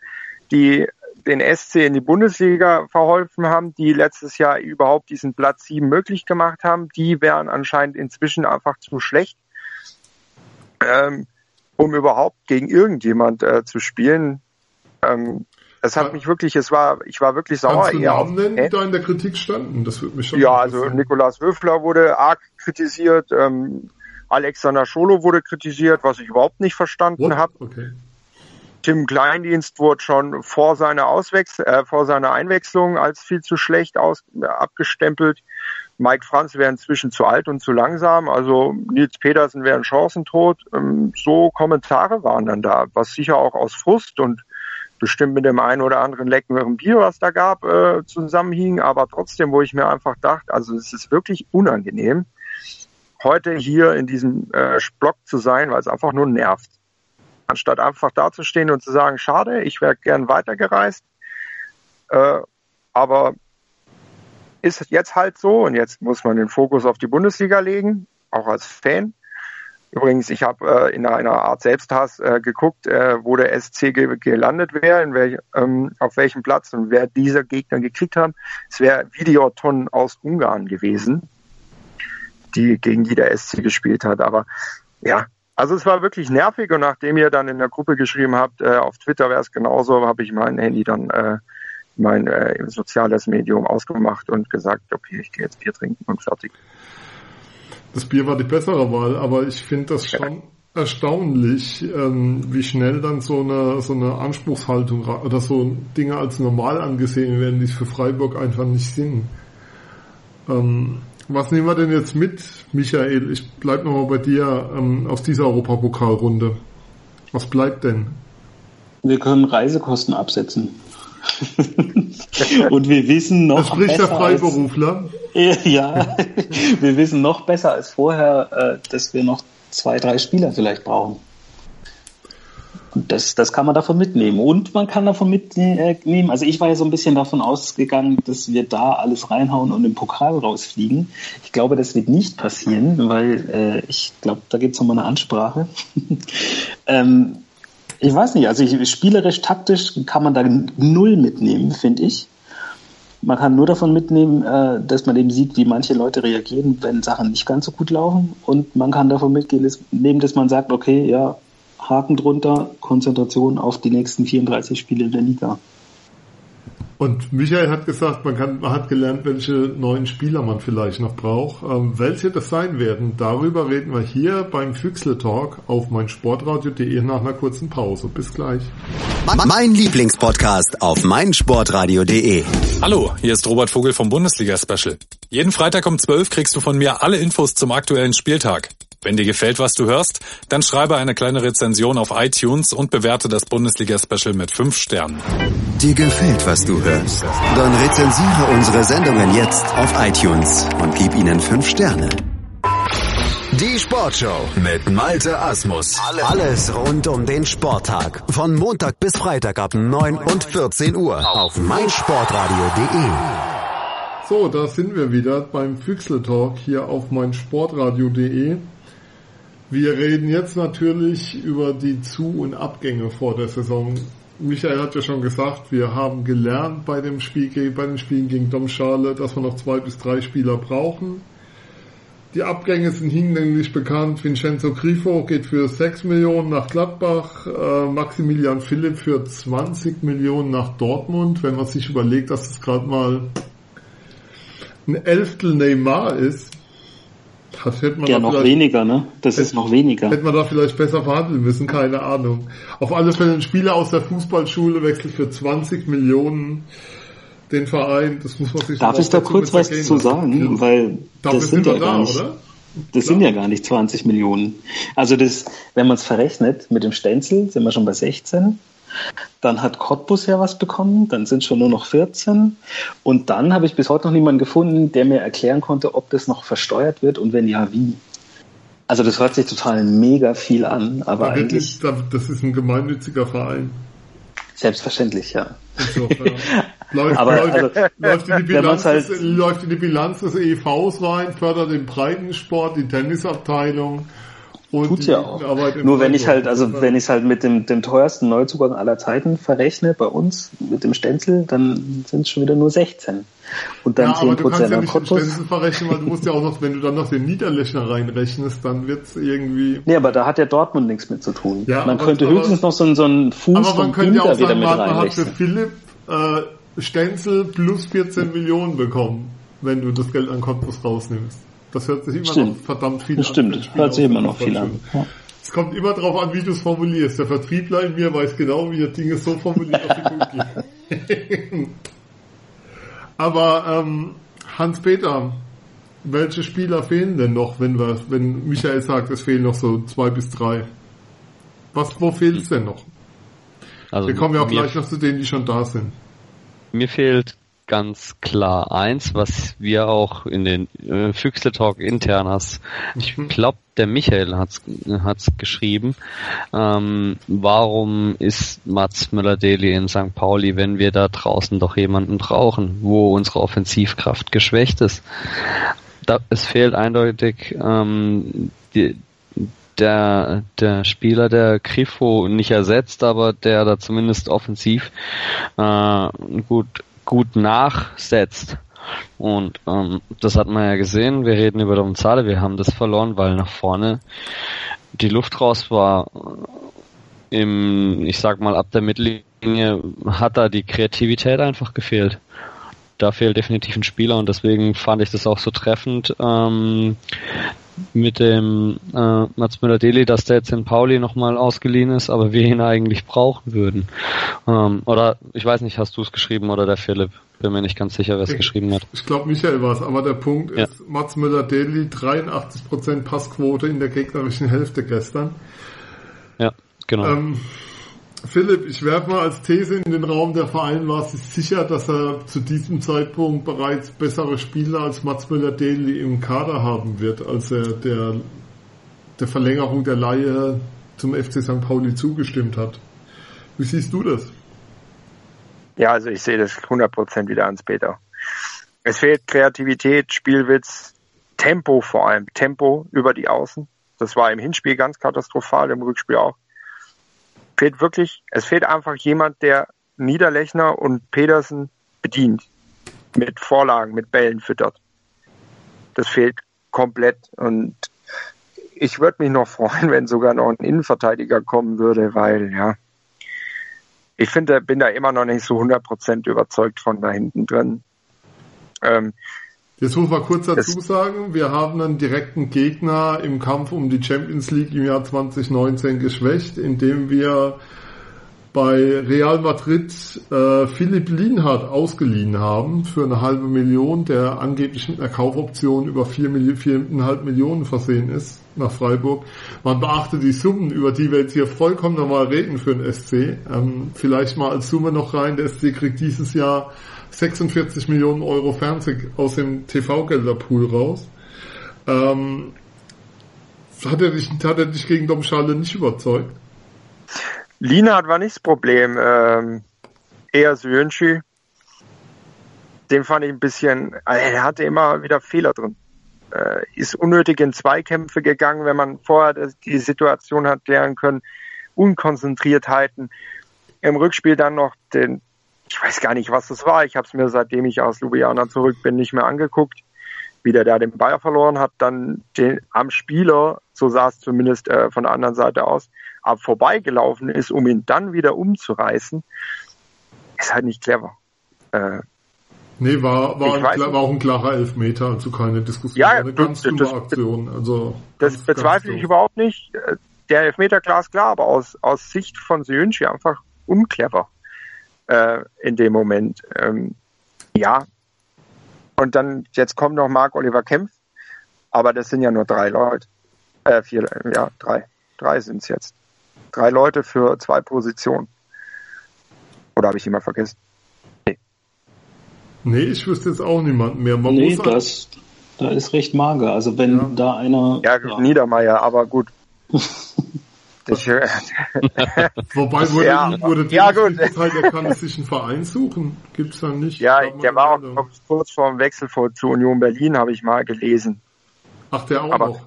die den SC in die Bundesliga verholfen haben, die letztes Jahr überhaupt diesen Platz 7 möglich gemacht haben. Die wären anscheinend inzwischen einfach zu schlecht. Ähm, um überhaupt gegen irgendjemand äh, zu spielen. Ähm, es hat mich wirklich, es war, ich war wirklich sauer. Kannst du Namen nennen, die da in der Kritik standen? Das würde mich schon Ja, also Nikolaus Würfler wurde arg kritisiert, ähm, Alexander Scholo wurde kritisiert, was ich überhaupt nicht verstanden habe. Okay. Tim Kleindienst wurde schon vor seiner Auswechsel, äh, vor seiner Einwechslung als viel zu schlecht aus, äh, abgestempelt. Mike Franz wäre inzwischen zu alt und zu langsam. Also Nils Petersen wäre ein Chancentod. Ähm, so Kommentare waren dann da, was sicher auch aus Frust und bestimmt mit dem einen oder anderen leckeren Bier, was da gab, äh, zusammenhing. Aber trotzdem, wo ich mir einfach dachte, also es ist wirklich unangenehm, heute hier in diesem äh, Block zu sein, weil es einfach nur nervt. Anstatt einfach dazustehen und zu sagen, schade, ich wäre gern weitergereist. Äh, aber ist jetzt halt so und jetzt muss man den Fokus auf die Bundesliga legen, auch als Fan. Übrigens, ich habe äh, in einer Art Selbsthass äh, geguckt, äh, wo der SC ge gelandet wäre, in welch, ähm, auf welchem Platz und wer dieser Gegner gekriegt haben. Es wäre Videoton aus Ungarn gewesen, die gegen die der SC gespielt hat. Aber ja, also es war wirklich nervig und nachdem ihr dann in der Gruppe geschrieben habt, äh, auf Twitter wäre es genauso, habe ich mein Handy dann äh, mein äh, soziales Medium ausgemacht und gesagt, okay, ich gehe jetzt Bier trinken und fertig. Das Bier war die bessere Wahl, aber ich finde das schon ja. erstaunlich, ähm, wie schnell dann so eine so eine Anspruchshaltung oder so Dinge als normal angesehen werden, die es für Freiburg einfach nicht sind. Ähm, was nehmen wir denn jetzt mit, Michael? Ich bleib nochmal bei dir ähm, aus dieser Europapokalrunde. Was bleibt denn? Wir können Reisekosten absetzen. <laughs> Und wir wissen noch. Das spricht der Freiberufler. Als, <laughs> ja, <laughs> wir wissen noch besser als vorher, äh, dass wir noch zwei, drei Spieler vielleicht brauchen. Das, das kann man davon mitnehmen. Und man kann davon mitnehmen, also ich war ja so ein bisschen davon ausgegangen, dass wir da alles reinhauen und im Pokal rausfliegen. Ich glaube, das wird nicht passieren, weil äh, ich glaube, da gibt es nochmal eine Ansprache. ähm, ich weiß nicht, also ich, spielerisch, taktisch kann man da null mitnehmen, finde ich. Man kann nur davon mitnehmen, äh, dass man eben sieht, wie manche Leute reagieren, wenn Sachen nicht ganz so gut laufen. Und man kann davon mitgehen, dass, nehmen, dass man sagt, okay, ja, Haken drunter, Konzentration auf die nächsten 34 Spiele in der Liga. Und Michael hat gesagt, man, kann, man hat gelernt, welche neuen Spieler man vielleicht noch braucht. Ähm, welche das sein werden, darüber reden wir hier beim Füchsle Talk auf meinsportradio.de nach einer kurzen Pause. Bis gleich. Mein Lieblingspodcast auf meinsportradio.de. Hallo, hier ist Robert Vogel vom Bundesliga Special. Jeden Freitag um 12 kriegst du von mir alle Infos zum aktuellen Spieltag. Wenn dir gefällt, was du hörst, dann schreibe eine kleine Rezension auf iTunes und bewerte das Bundesliga-Special mit 5 Sternen. Dir gefällt, was du hörst? Dann rezensiere unsere Sendungen jetzt auf iTunes und gib ihnen 5 Sterne. Die Sportshow mit Malte Asmus. Alles rund um den Sporttag. Von Montag bis Freitag ab 9 und 14 Uhr auf meinsportradio.de. So, da sind wir wieder beim Füchsle Talk hier auf meinsportradio.de. Wir reden jetzt natürlich über die Zu- und Abgänge vor der Saison. Michael hat ja schon gesagt, wir haben gelernt bei dem Spiel, bei den Spielen gegen Domschale, dass wir noch zwei bis drei Spieler brauchen. Die Abgänge sind hinlänglich bekannt. Vincenzo Grifo geht für 6 Millionen nach Gladbach, äh, Maximilian Philipp für 20 Millionen nach Dortmund. Wenn man sich überlegt, dass es gerade mal ein Elftel Neymar ist, hat, hätte man ja, noch weniger, ne? Das hätte, ist noch weniger. Hätte man da vielleicht besser verhandeln müssen, keine Ahnung. Auf alle Fälle ein Spieler aus der Fußballschule wechselt für 20 Millionen den Verein, das muss man sich Darf ich da kurz was zu sagen? Ja. Weil Dafür das sind ja gar nicht, oder? Das Klar. sind ja gar nicht 20 Millionen. Also das, wenn man es verrechnet mit dem Stenzel, sind wir schon bei 16. Dann hat Cottbus ja was bekommen, dann sind schon nur noch 14. Und dann habe ich bis heute noch niemanden gefunden, der mir erklären konnte, ob das noch versteuert wird und wenn ja, wie. Also das hört sich total mega viel an, aber da eigentlich... das ist ein gemeinnütziger Verein. Selbstverständlich, ja. <laughs> Läuft, aber, läuft, also, läuft, in die <laughs> Bilanz, halt, des, läuft in die Bilanz des EVs rein, fördert den Breitensport, die Tennisabteilung und Tut's ja auch. Nur wenn ich halt, also wenn ich es halt mit dem, dem teuersten Neuzugang aller Zeiten verrechne, bei uns, mit dem Stenzel, dann sind es schon wieder nur 16. Und dann ja, 10% aber du kannst ja nicht den Stenzel verrechnen, weil du musst ja auch noch, wenn du dann noch den Niederlechner reinrechnest, dann wird's irgendwie... Nee, aber da hat ja Dortmund nichts mit zu tun. Ja, man aber, könnte höchstens noch so, so einen Fuß aber man könnte ja auch sagen, man hat für Philipp äh, Stenzel plus 14 Millionen bekommen, wenn du das Geld an Cottbus rausnimmst. Das hört sich immer stimmt. noch verdammt viel das an. Stimmt, hört sich immer noch viel an. Ja. Es kommt immer darauf an, wie du es formulierst. Der Vertriebler in mir weiß genau, wie er Dinge so formuliert, dass sie gut gehen. <laughs> Aber ähm, Hans-Peter, welche Spieler fehlen denn noch, wenn wir, wenn Michael sagt, es fehlen noch so zwei bis drei? Was, wo fehlt es denn noch? Also wir kommen ja auch gleich noch zu denen, die schon da sind. Mir fehlt ganz klar eins, was wir auch in den äh, Füchsle Talk intern hast. Ich mhm. glaube, der Michael hat's hat's geschrieben. Ähm, warum ist Mats Müller-Deli in St. Pauli, wenn wir da draußen doch jemanden brauchen, wo unsere Offensivkraft geschwächt ist? Da, es fehlt eindeutig ähm, die, der, der Spieler, der Grifo nicht ersetzt, aber der da zumindest offensiv äh, gut gut nachsetzt. Und ähm, das hat man ja gesehen. Wir reden über Domzale, wir haben das verloren, weil nach vorne die Luft raus war. Im, ich sag mal, ab der Mittellinie hat da die Kreativität einfach gefehlt. Da fehlt definitiv ein Spieler und deswegen fand ich das auch so treffend. Ähm, mit dem äh, Mats Müller-Deli, dass der jetzt in Pauli nochmal ausgeliehen ist, aber wir ihn eigentlich brauchen würden. Ähm, oder ich weiß nicht, hast du es geschrieben oder der Philipp? Bin mir nicht ganz sicher, wer es geschrieben hat. Ich glaube, Michael war es, aber der Punkt ja. ist, Mats Müller-Deli 83% Passquote in der gegnerischen Hälfte gestern. Ja, genau. Ähm, Philipp, ich werfe mal als These in den Raum, der Verein war sich sicher, dass er zu diesem Zeitpunkt bereits bessere Spieler als Mats Müller-Deli im Kader haben wird, als er der, der Verlängerung der Laie zum FC St. Pauli zugestimmt hat. Wie siehst du das? Ja, also ich sehe das 100% wieder ans Peter. Es fehlt Kreativität, Spielwitz, Tempo vor allem, Tempo über die Außen. Das war im Hinspiel ganz katastrophal, im Rückspiel auch fehlt wirklich, es fehlt einfach jemand, der Niederlechner und Pedersen bedient. Mit Vorlagen, mit Bällen füttert. Das fehlt komplett und ich würde mich noch freuen, <laughs> wenn sogar noch ein Innenverteidiger kommen würde, weil ja, ich finde, bin da immer noch nicht so 100% überzeugt von da hinten drin. Ähm, Jetzt muss man kurz dazu sagen, wir haben einen direkten Gegner im Kampf um die Champions League im Jahr 2019 geschwächt, indem wir bei Real Madrid äh, Philipp Lienhardt ausgeliehen haben für eine halbe Million, der angeblich mit einer Kaufoption über vier, viereinhalb Millionen versehen ist nach Freiburg. Man beachte die Summen, über die wir jetzt hier vollkommen normal reden für den SC. Ähm, vielleicht mal als Summe noch rein, der SC kriegt dieses Jahr 46 Millionen Euro Fernseh aus dem TV-Gelderpool raus. Ähm, hat, er dich, hat er dich gegen Domschale nicht überzeugt? Lienhardt war nicht das Problem. Ähm, eher Syönchi. Den fand ich ein bisschen, also er hatte immer wieder Fehler drin. Äh, ist unnötig in Zweikämpfe gegangen, wenn man vorher die Situation hat klären können. Unkonzentriertheiten. Im Rückspiel dann noch den, ich weiß gar nicht, was das war. Ich habe es mir, seitdem ich aus Ljubljana zurück bin, nicht mehr angeguckt. Wie der da den Bayer verloren hat, dann den, am Spieler, so sah es zumindest äh, von der anderen Seite aus, ab vorbeigelaufen ist, um ihn dann wieder umzureißen, ist halt nicht clever. Äh, nee, war, war, ein, war, auch ein klarer Elfmeter, also keine Diskussion. Ja, eine ganz das, dumme Aktion. Also das ganz, bezweifle ganz ich überhaupt nicht. Der Elfmeter klar ist klar, aber aus, aus Sicht von Syunchi einfach unclever äh, in dem Moment. Ähm, ja. Und dann, jetzt kommt noch Marc Oliver Kempf, aber das sind ja nur drei Leute. Äh, vier, ja, drei. Drei sind es jetzt. Drei Leute für zwei Positionen. Oder habe ich jemand vergessen? Nee. Nee, ich wüsste jetzt auch niemanden mehr. Man nee, das, da ist recht mager. Also wenn ja. da einer. Ja, ja. Niedermeier, aber gut. <laughs> <laughs> Wobei wurde, ja, wurde ja, gut. Halt, er kann sich einen Verein suchen. Gibt's dann nicht? Ja, der war auch kurz vor dem Wechsel vor, zu Union Berlin, habe ich mal gelesen. Ach, der auch Aber noch?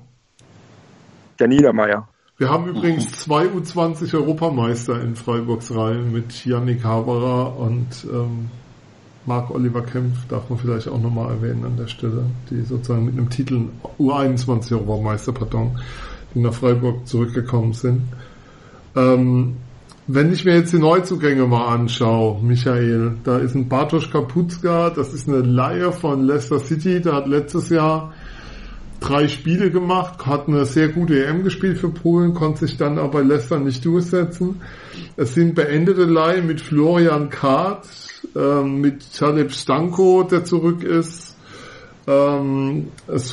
Der Niedermeier. Wir haben übrigens zwei U20 Europameister in Freiburgs Reihen mit Yannick Haberer und ähm, Marc Oliver Kempf, darf man vielleicht auch nochmal erwähnen an der Stelle, die sozusagen mit einem Titel U21 Europameister, pardon, die nach Freiburg zurückgekommen sind. Ähm, wenn ich mir jetzt die Neuzugänge mal anschaue, Michael, da ist ein Bartosz Kapuzka, das ist eine Laie von Leicester City, der hat letztes Jahr drei Spiele gemacht, hat eine sehr gute EM gespielt für Polen, konnte sich dann aber Leicester nicht durchsetzen. Es sind beendete Leihen mit Florian Kart, ähm, mit Taleb Stanko, der zurück ist. Ähm,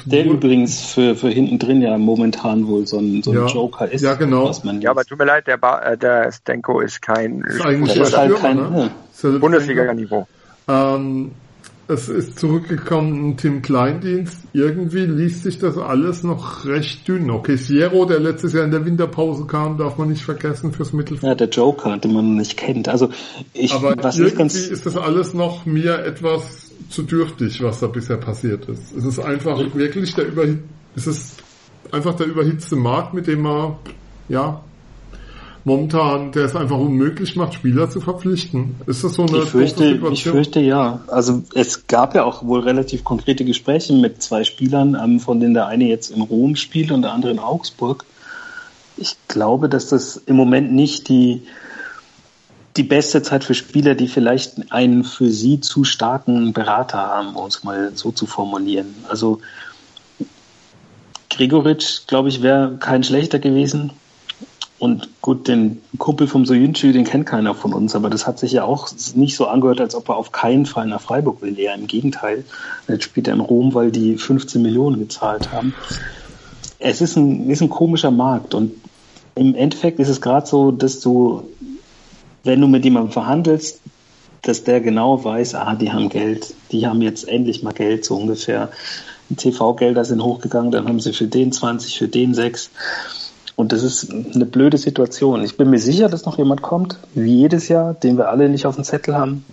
der übrigens für, für hinten drin ja momentan wohl so ein, so ein ja, Joker ist. Ja, genau. ja, aber tut mir leid, der, ba äh, der Stanko ist kein, ist eigentlich ist halt kein ne? Bundesliga-Niveau. Ähm, es ist zurückgekommen ein Tim Kleindienst. Irgendwie liest sich das alles noch recht dünn. Okay, Sierro, der letztes Jahr in der Winterpause kam, darf man nicht vergessen fürs Mittelfeld. Ja, der Joker, den man nicht kennt. Also ich, Aber was irgendwie ganz ist das alles noch mir etwas zu dürftig, was da bisher passiert ist. Es ist einfach wirklich der Überhit es ist einfach der überhitzte Markt, mit dem man ja momentan, der es einfach unmöglich macht, Spieler zu verpflichten. Ist das so eine ich fürchte? Ich fürchte ja. Also es gab ja auch wohl relativ konkrete Gespräche mit zwei Spielern, ähm, von denen der eine jetzt in Rom spielt und der andere in Augsburg. Ich glaube, dass das im Moment nicht die die beste Zeit für Spieler, die vielleicht einen für sie zu starken Berater haben, um es mal so zu formulieren. Also Gregoritsch, glaube ich, wäre kein schlechter gewesen. Und gut, den Kumpel vom Soyuncu, den kennt keiner von uns, aber das hat sich ja auch nicht so angehört, als ob er auf keinen Fall nach Freiburg will. Eher im Gegenteil. Jetzt spielt er in Rom, weil die 15 Millionen gezahlt haben. Es ist ein, ist ein komischer Markt und im Endeffekt ist es gerade so, dass du, wenn du mit jemandem verhandelst, dass der genau weiß, ah, die haben Geld, die haben jetzt endlich mal Geld, so ungefähr. TV-Gelder sind hochgegangen, dann haben sie für den 20, für den 6 und das ist eine blöde Situation. Ich bin mir sicher, dass noch jemand kommt, wie jedes Jahr, den wir alle nicht auf dem Zettel haben.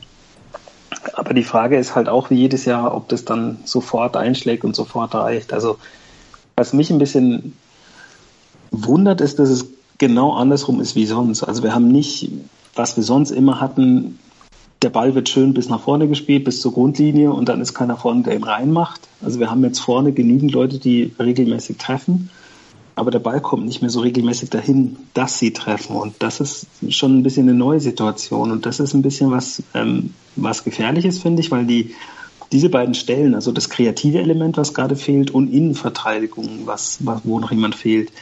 Aber die Frage ist halt auch wie jedes Jahr, ob das dann sofort einschlägt und sofort reicht. Also was mich ein bisschen wundert, ist, dass es genau andersrum ist wie sonst. Also wir haben nicht, was wir sonst immer hatten, der Ball wird schön bis nach vorne gespielt, bis zur Grundlinie und dann ist keiner vorne, der ihn reinmacht. Also wir haben jetzt vorne genügend Leute, die regelmäßig treffen. Aber der Ball kommt nicht mehr so regelmäßig dahin, dass sie treffen. Und das ist schon ein bisschen eine neue Situation. Und das ist ein bisschen was, ähm, was gefährliches, finde ich, weil die, diese beiden Stellen, also das kreative Element, was gerade fehlt, und Innenverteidigung, was, was, wo noch jemand fehlt,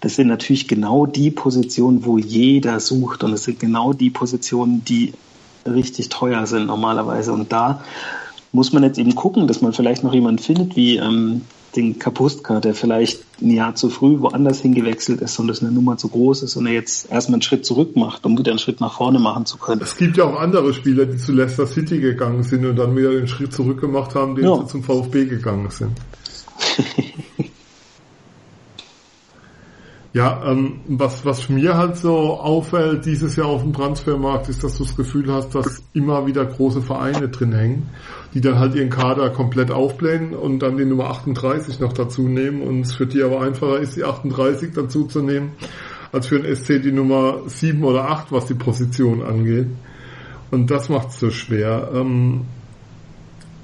das sind natürlich genau die Positionen, wo jeder sucht. Und es sind genau die Positionen, die richtig teuer sind normalerweise. Und da muss man jetzt eben gucken, dass man vielleicht noch jemanden findet, wie ähm, den Kapustka, der vielleicht ein Jahr zu früh woanders hingewechselt ist und es eine Nummer zu groß ist und er jetzt erstmal einen Schritt zurück macht, um wieder einen Schritt nach vorne machen zu können. Es gibt ja auch andere Spieler, die zu Leicester City gegangen sind und dann wieder den Schritt zurück gemacht haben, die ja. zum VfB gegangen sind. <laughs> Ja, ähm, was, was mir halt so auffällt dieses Jahr auf dem Transfermarkt, ist, dass du das Gefühl hast, dass immer wieder große Vereine drin hängen, die dann halt ihren Kader komplett aufblähen und dann die Nummer 38 noch dazu nehmen und es für die aber einfacher ist, die 38 dazu zu nehmen, als für den SC die Nummer 7 oder 8, was die Position angeht. Und das macht es so schwer. Ähm,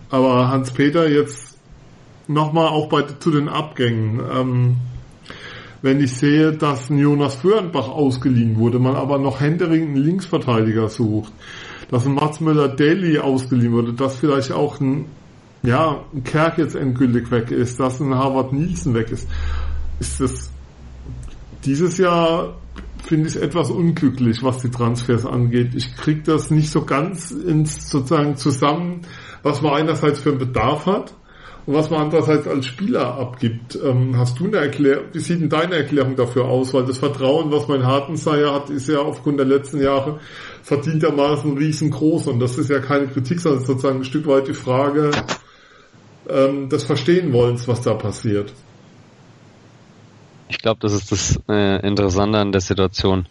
aber Hans-Peter jetzt nochmal auch bei, zu den Abgängen. Ähm, wenn ich sehe, dass ein Jonas Föhrenbach ausgeliehen wurde, man aber noch händeringend einen Linksverteidiger sucht, dass ein Mats Müller-Deli ausgeliehen wurde, dass vielleicht auch ein, ja, ein Kerk jetzt endgültig weg ist, dass ein Harvard Nielsen weg ist, ist das dieses Jahr finde ich etwas unglücklich, was die Transfers angeht. Ich kriege das nicht so ganz ins sozusagen zusammen, was man einerseits für einen Bedarf hat und was man andererseits als Spieler abgibt. Ähm, hast du eine Erklärung, wie sieht denn deine Erklärung dafür aus? Weil das Vertrauen, was mein Hartenseier hat, ist ja aufgrund der letzten Jahre verdientermaßen riesengroß und das ist ja keine Kritik, sondern sozusagen ein Stück weit die Frage ähm, des Verstehenwollens, was da passiert. Ich glaube, das ist das äh, Interessante an der Situation.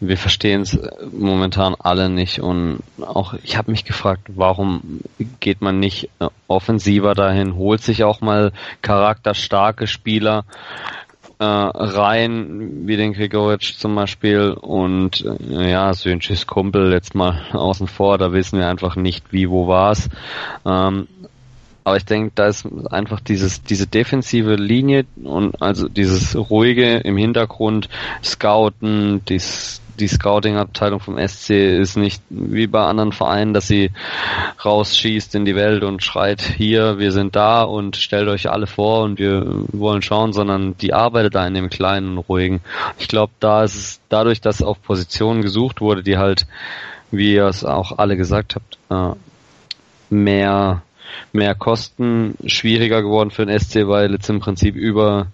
Wir verstehen es momentan alle nicht und auch ich habe mich gefragt, warum geht man nicht äh, offensiver dahin, holt sich auch mal charakterstarke Spieler äh, rein, wie den Grigoric zum Beispiel und äh, ja, Sönchis Kumpel jetzt mal <laughs> außen vor, da wissen wir einfach nicht, wie, wo war's. Ähm, aber ich denke, da ist einfach dieses, diese defensive Linie und also dieses ruhige im Hintergrund Scouten, dies, die Scouting-Abteilung vom SC ist nicht wie bei anderen Vereinen, dass sie rausschießt in die Welt und schreit, hier, wir sind da und stellt euch alle vor und wir wollen schauen, sondern die arbeitet da in dem kleinen und ruhigen. Ich glaube, da ist es dadurch, dass auf Positionen gesucht wurde, die halt, wie ihr es auch alle gesagt habt, äh, mehr mehr Kosten, schwieriger geworden für den SC, weil jetzt im Prinzip über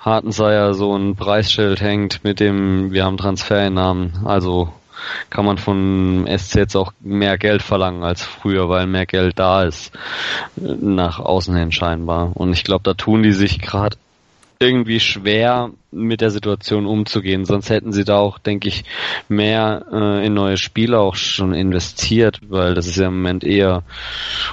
Hartenseier so ein Preisschild hängt mit dem, wir haben Transfereinnahmen, also kann man von SC jetzt auch mehr Geld verlangen als früher, weil mehr Geld da ist, nach außen hin scheinbar. Und ich glaube, da tun die sich gerade irgendwie schwer, mit der Situation umzugehen. Sonst hätten sie da auch, denke ich, mehr äh, in neue Spiele auch schon investiert, weil das ist ja im Moment eher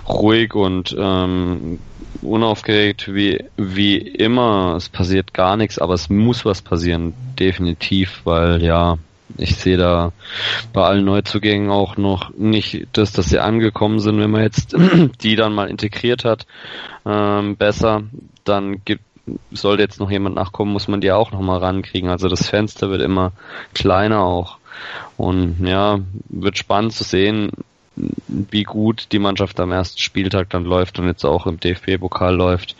ruhig und ähm, unaufgeregt wie, wie immer. Es passiert gar nichts, aber es muss was passieren, definitiv, weil ja, ich sehe da bei allen Neuzugängen auch noch nicht, dass, dass sie angekommen sind. Wenn man jetzt <clears throat> die dann mal integriert hat, ähm, besser, dann gibt sollte jetzt noch jemand nachkommen, muss man die auch noch mal rankriegen. Also das Fenster wird immer kleiner auch. Und ja, wird spannend zu sehen, wie gut die Mannschaft am ersten Spieltag dann läuft und jetzt auch im DFB-Pokal läuft.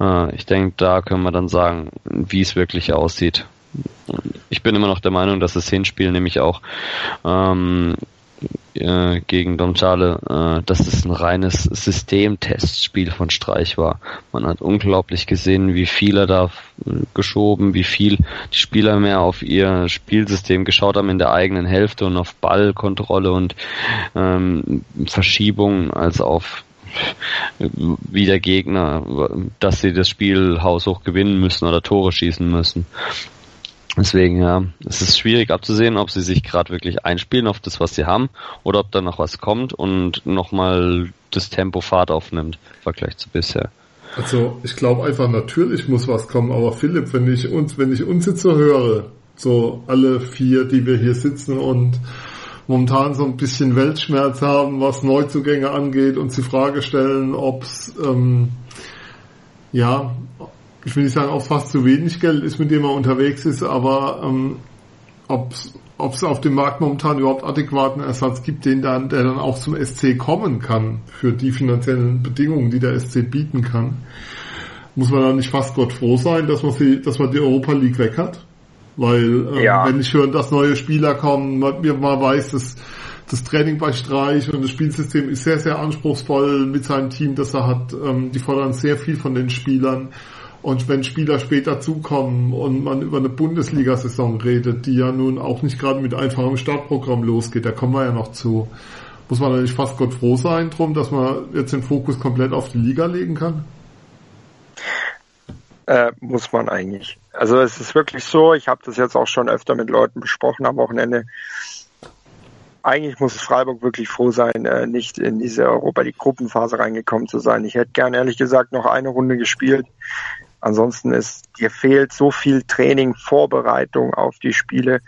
Äh, ich denke, da können wir dann sagen, wie es wirklich aussieht. Ich bin immer noch der Meinung, dass das Hinspiel nämlich auch ähm, äh, gegen Domchale, äh, dass es ein reines Systemtestspiel von Streich war. Man hat unglaublich gesehen, wie viel er da geschoben, wie viel die Spieler mehr auf ihr Spielsystem geschaut haben in der eigenen Hälfte und auf Ballkontrolle und ähm, Verschiebung als auf wie der Gegner, dass sie das Spiel haushoch gewinnen müssen oder Tore schießen müssen. Deswegen, ja, es ist schwierig abzusehen, ob sie sich gerade wirklich einspielen auf das, was sie haben, oder ob da noch was kommt und nochmal das Tempo Fahrt aufnimmt, im Vergleich zu bisher. Also ich glaube einfach, natürlich muss was kommen, aber Philipp, wenn ich uns, wenn ich uns jetzt so höre, so alle vier, die wir hier sitzen und momentan so ein bisschen Weltschmerz haben, was Neuzugänge angeht, und die Frage stellen, ob es ähm, ja ich will nicht sagen, auch fast zu wenig Geld ist, mit dem er unterwegs ist, aber ähm, ob es auf dem Markt momentan überhaupt adäquaten Ersatz gibt, den dann, der dann auch zum SC kommen kann, für die finanziellen Bedingungen, die der SC bieten kann, muss man dann nicht fast Gott froh sein, dass man sie, dass man die Europa League weg hat? Weil ähm, ja. wenn ich höre, dass neue Spieler kommen, man, man weiß, dass das Training bei Streich und das Spielsystem ist sehr, sehr anspruchsvoll mit seinem Team, das er hat. Ähm, die fordern sehr viel von den Spielern. Und wenn Spieler später zukommen und man über eine Bundesliga-Saison redet, die ja nun auch nicht gerade mit einfachem Startprogramm losgeht, da kommen wir ja noch zu, muss man eigentlich fast Gott froh sein drum, dass man jetzt den Fokus komplett auf die Liga legen kann? Äh, muss man eigentlich. Also es ist wirklich so, ich habe das jetzt auch schon öfter mit Leuten besprochen am Wochenende. Eigentlich muss Freiburg wirklich froh sein, äh, nicht in diese Europa League Gruppenphase reingekommen zu sein. Ich hätte gern ehrlich gesagt noch eine Runde gespielt. Ansonsten ist, dir fehlt so viel Training, Vorbereitung auf die Spiele.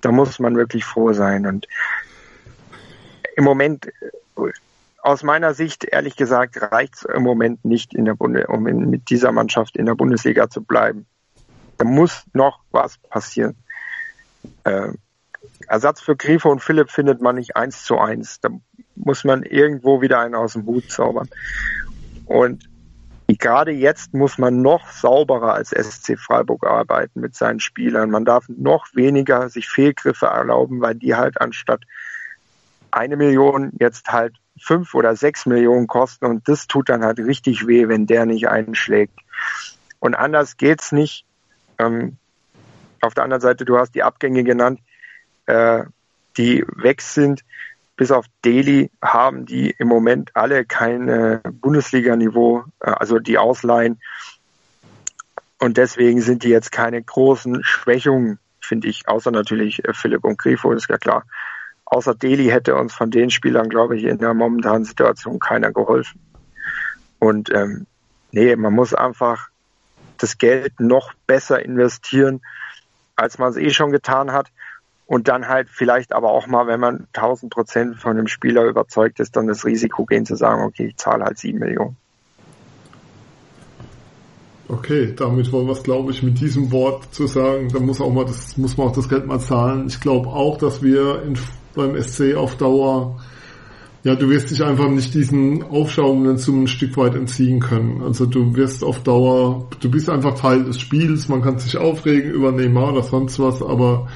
Da muss man wirklich froh sein. Und im Moment, aus meiner Sicht, ehrlich gesagt, reicht es im Moment nicht in der Bunde, um in, mit dieser Mannschaft in der Bundesliga zu bleiben. Da muss noch was passieren. Äh, Ersatz für Grifo und Philipp findet man nicht eins zu eins. Da muss man irgendwo wieder einen aus dem Hut zaubern. Und gerade jetzt muss man noch sauberer als SC Freiburg arbeiten mit seinen Spielern. Man darf noch weniger sich Fehlgriffe erlauben, weil die halt anstatt eine Million jetzt halt fünf oder sechs Millionen kosten und das tut dann halt richtig weh, wenn der nicht einschlägt. Und anders geht's nicht. Ähm, auf der anderen Seite, du hast die Abgänge genannt, äh, die weg sind bis auf Delhi haben die im Moment alle kein Bundesliga-Niveau, äh, also die Ausleihen. Und deswegen sind die jetzt keine großen Schwächungen, finde ich, außer natürlich äh, Philipp und Grifo, ist ja klar. Außer Delhi hätte uns von den Spielern, glaube ich, in der momentanen Situation keiner geholfen. Und ähm, nee, man muss einfach das Geld noch besser investieren, als man es eh schon getan hat und dann halt vielleicht aber auch mal, wenn man 1000 Prozent von dem Spieler überzeugt ist, dann das Risiko gehen zu sagen, okay, ich zahle halt 7 Millionen. Okay, damit wollen wir es, glaube ich, mit diesem Wort zu sagen, da muss auch mal das, muss man auch das Geld mal zahlen. Ich glaube auch, dass wir in, beim SC auf Dauer, ja, du wirst dich einfach nicht diesen aufschauenden Summen ein Stück weit entziehen können. Also du wirst auf Dauer, du bist einfach Teil des Spiels, man kann sich aufregen über Neymar oder sonst was, aber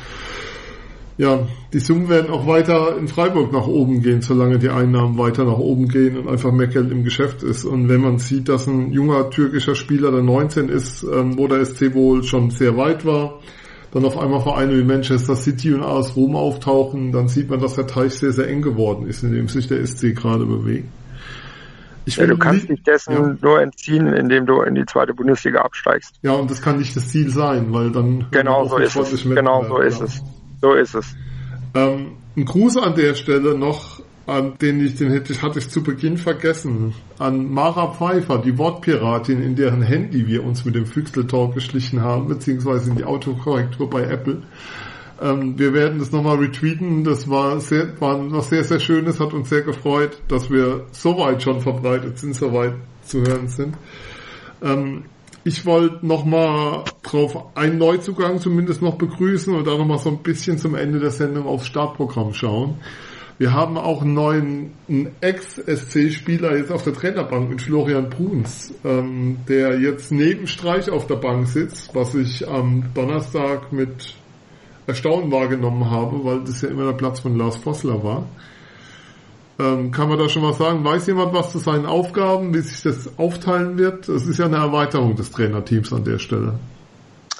ja, die Summen werden auch weiter in Freiburg nach oben gehen, solange die Einnahmen weiter nach oben gehen und einfach mehr Geld im Geschäft ist. Und wenn man sieht, dass ein junger türkischer Spieler, der 19 ist, ähm, wo der SC wohl schon sehr weit war, dann auf einmal Vereine wie Manchester City und AS Rom auftauchen, dann sieht man, dass der Teich sehr, sehr eng geworden ist, in dem sich der SC gerade bewegt. Ich ja, du kannst dich dessen ja. nur entziehen, indem du in die zweite Bundesliga absteigst. Ja, und das kann nicht das Ziel sein, weil dann genau so ist es. Genau so ist es. So ist es. Ähm, ein Gruß an der Stelle noch, an den ich, den hätte, hatte ich zu Beginn vergessen, an Mara Pfeiffer, die Wortpiratin, in deren Handy wir uns mit dem Füchsel-Talk geschlichen haben, beziehungsweise in die Autokorrektur bei Apple. Ähm, wir werden das nochmal retweeten. Das war sehr, war was sehr, sehr Schönes, hat uns sehr gefreut, dass wir so weit schon verbreitet sind, so weit zu hören sind. Ähm, ich wollte nochmal drauf einen Neuzugang zumindest noch begrüßen und dann nochmal so ein bisschen zum Ende der Sendung aufs Startprogramm schauen. Wir haben auch einen neuen Ex-SC-Spieler jetzt auf der Trainerbank mit Florian Bruns, ähm, der jetzt neben Streich auf der Bank sitzt, was ich am Donnerstag mit Erstaunen wahrgenommen habe, weil das ja immer der Platz von Lars Vossler war. Ähm, kann man da schon was sagen? Weiß jemand was zu seinen Aufgaben, wie sich das aufteilen wird? Das ist ja eine Erweiterung des Trainerteams an der Stelle.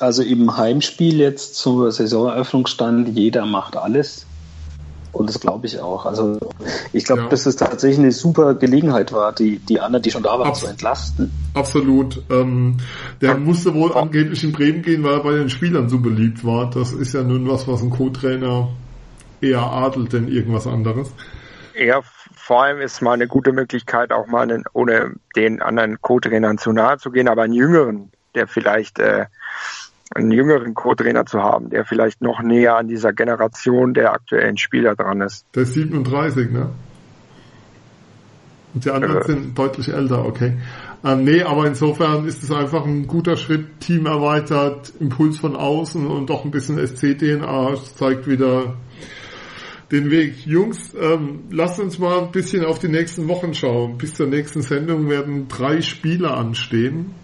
Also im Heimspiel jetzt zur Saisoneröffnung stand, jeder macht alles. Und das glaube ich auch. Also ich glaube, ja. dass es tatsächlich eine super Gelegenheit war, die, die anderen, die schon da waren, Abs zu entlasten. Absolut. Ähm, der musste wohl angeblich in Bremen gehen, weil er bei den Spielern so beliebt war. Das ist ja nun was, was ein Co-Trainer eher adelt denn irgendwas anderes. Ja, vor allem ist mal eine gute Möglichkeit, auch mal einen, ohne den anderen Co-Trainern zu nahe zu gehen, aber einen jüngeren, der vielleicht äh, einen jüngeren Co-Trainer zu haben, der vielleicht noch näher an dieser Generation der aktuellen Spieler dran ist. Der ist 37, ne? Und die anderen ja. sind deutlich älter, okay. Ähm, nee, aber insofern ist es einfach ein guter Schritt, Team erweitert, Impuls von außen und doch ein bisschen SC-DNA, zeigt wieder den Weg. Jungs, ähm, lasst uns mal ein bisschen auf die nächsten Wochen schauen. Bis zur nächsten Sendung werden drei Spiele anstehen.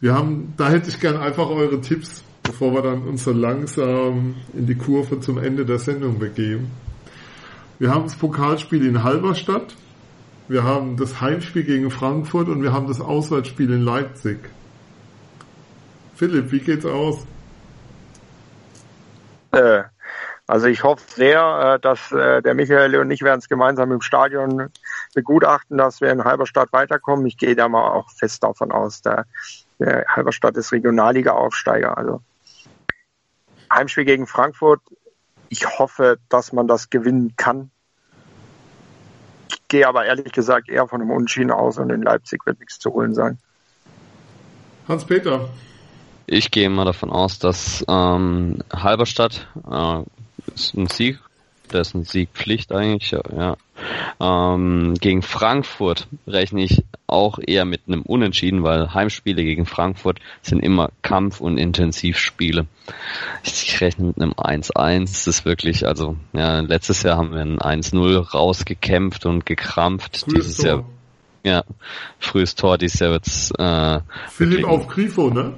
Wir haben, da hätte ich gern einfach eure Tipps, bevor wir dann uns so langsam in die Kurve zum Ende der Sendung begeben. Wir haben das Pokalspiel in Halberstadt. Wir haben das Heimspiel gegen Frankfurt und wir haben das Auswärtsspiel in Leipzig. Philipp, wie geht's aus? Äh, also ich hoffe sehr, äh, dass äh, der Michael und ich werden es gemeinsam im Stadion begutachten, dass wir in Halberstadt weiterkommen. Ich gehe da mal auch fest davon aus, der, der Halberstadt ist Regionalliga-Aufsteiger. Also Heimspiel gegen Frankfurt. Ich hoffe, dass man das gewinnen kann gehe aber ehrlich gesagt eher von einem Unschieden aus und in Leipzig wird nichts zu holen sein. Hans-Peter. Ich gehe mal davon aus, dass ähm, Halberstadt äh, ist ein Sieg das ist ein Siegpflicht eigentlich, ja. Ähm, gegen Frankfurt rechne ich auch eher mit einem Unentschieden, weil Heimspiele gegen Frankfurt sind immer Kampf- und Intensivspiele. Ich rechne mit einem 1-1. Das ist wirklich, also, ja, letztes Jahr haben wir ein 1-0 rausgekämpft und gekrampft. Frühes Dieses Tor. Jahr, ja, frühes Tor, dieses Jahr wird's, äh, Philipp auf Grifo, ne?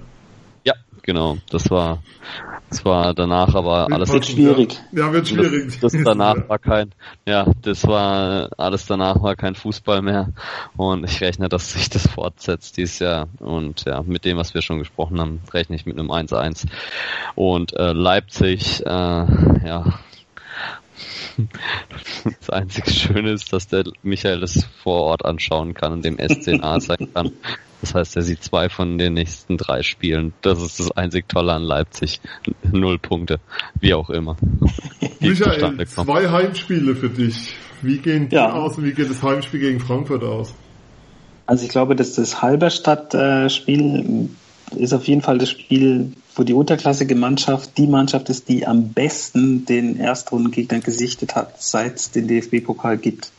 Ja, genau. Das war, das war danach aber alles. Wird schwierig. Ja, wird schwierig. Das, das danach <laughs> war kein, ja, das war, alles danach war kein Fußball mehr. Und ich rechne, dass sich das fortsetzt dieses Jahr. Und ja, mit dem, was wir schon gesprochen haben, rechne ich mit einem 1-1. Und äh, Leipzig, äh, ja, <laughs> das einzige Schöne ist, dass der Michael das vor Ort anschauen kann und dem SCNA zeigen kann. Das heißt, er sieht zwei von den nächsten drei Spielen. Das ist das einzig Tolle an Leipzig. Null Punkte. Wie auch immer. <laughs> Michael, zwei Heimspiele für dich. Wie gehen die ja. aus und wie geht das Heimspiel gegen Frankfurt aus? Also ich glaube, dass das Halberstadt-Spiel ist auf jeden Fall das Spiel, wo die unterklassige Mannschaft die Mannschaft ist, die am besten den Erstrundengegner gesichtet hat, seit es den DFB-Pokal gibt.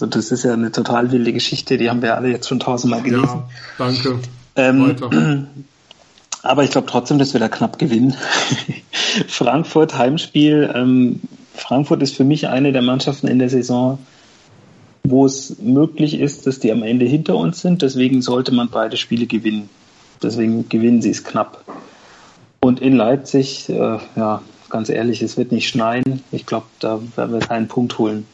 Also das ist ja eine total wilde Geschichte, die haben wir alle jetzt schon tausendmal gelesen. Ja, danke. Ähm, <clears throat> aber ich glaube trotzdem, dass wir da knapp gewinnen. <laughs> Frankfurt Heimspiel. Ähm, Frankfurt ist für mich eine der Mannschaften in der Saison, wo es möglich ist, dass die am Ende hinter uns sind. Deswegen sollte man beide Spiele gewinnen. Deswegen gewinnen sie es knapp. Und in Leipzig, äh, ja, ganz ehrlich, es wird nicht schneien. Ich glaube, da werden wir keinen Punkt holen.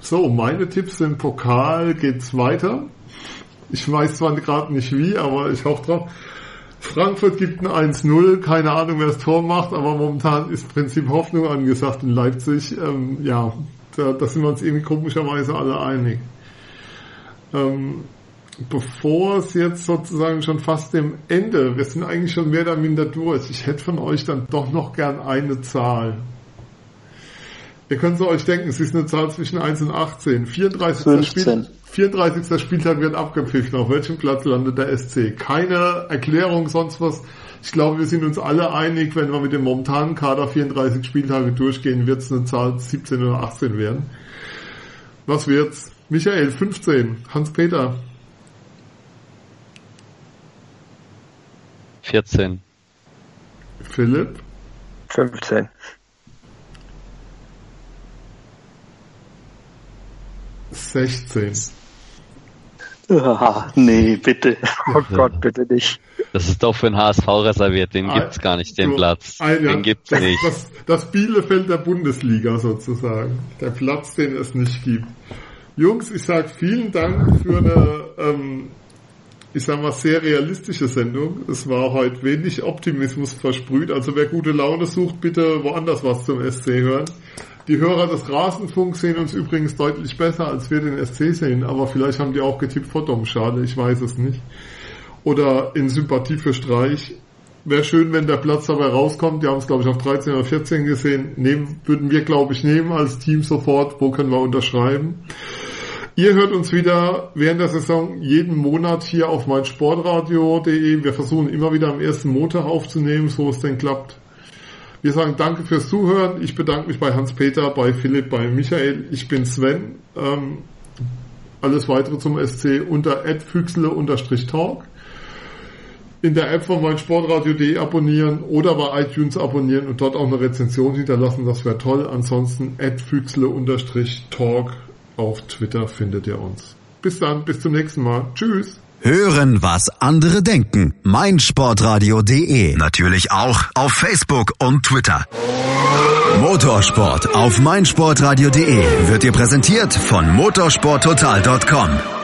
So, meine Tipps im Pokal geht's weiter. Ich weiß zwar gerade nicht wie, aber ich hoffe drauf. Frankfurt gibt ein 1-0, keine Ahnung, wer das Tor macht, aber momentan ist Prinzip Hoffnung angesagt in Leipzig. Ähm, ja, da, da, sind wir uns irgendwie komischerweise alle einig. Ähm, bevor es jetzt sozusagen schon fast dem Ende, wir sind eigentlich schon mehr oder minder durch, ich hätte von euch dann doch noch gern eine Zahl. Ihr könnt es euch denken, es ist eine Zahl zwischen 1 und 18. 34. Spiel, 34. Spieltag wird abgepfiffen. Auf welchem Platz landet der SC? Keine Erklärung, sonst was. Ich glaube, wir sind uns alle einig, wenn wir mit dem momentanen Kader 34 Spieltage durchgehen, wird es eine Zahl 17 oder 18 werden. Was wird's? Michael, 15. Hans-Peter. 14. Philipp. 15. 16. Ah, nee, bitte. <laughs> Oh Gott, bitte nicht. Das ist doch für den HSV reserviert, den gibt's gar nicht, den Platz. Ein, den gibt's das, nicht. Das, das Bielefeld der Bundesliga sozusagen. Der Platz, den es nicht gibt. Jungs, ich sag vielen Dank für eine, ähm, ich sag mal, sehr realistische Sendung. Es war heute wenig Optimismus versprüht. Also wer gute Laune sucht, bitte woanders was zum SC hören. Die Hörer des Rasenfunks sehen uns übrigens deutlich besser, als wir den SC sehen, aber vielleicht haben die auch getippt vor Domschade, ich weiß es nicht. Oder in Sympathie für Streich. Wäre schön, wenn der Platz dabei rauskommt. Die haben es, glaube ich, auf 13 oder 14 gesehen. Nehmen, würden wir, glaube ich, nehmen als Team sofort. Wo können wir unterschreiben? Ihr hört uns wieder während der Saison jeden Monat hier auf meinsportradio.de. Wir versuchen immer wieder am ersten Montag aufzunehmen, so es denn klappt. Wir sagen danke fürs Zuhören. Ich bedanke mich bei Hans-Peter, bei Philipp, bei Michael. Ich bin Sven. Ähm, alles weitere zum SC unter füchsele-talk. In der App von meinsportradio.de abonnieren oder bei iTunes abonnieren und dort auch eine Rezension hinterlassen. Das wäre toll. Ansonsten füchsele-talk auf Twitter findet ihr uns. Bis dann, bis zum nächsten Mal. Tschüss. Hören, was andere denken. meinsportradio.de. Natürlich auch auf Facebook und Twitter. Motorsport auf meinsportradio.de wird dir präsentiert von motorsporttotal.com.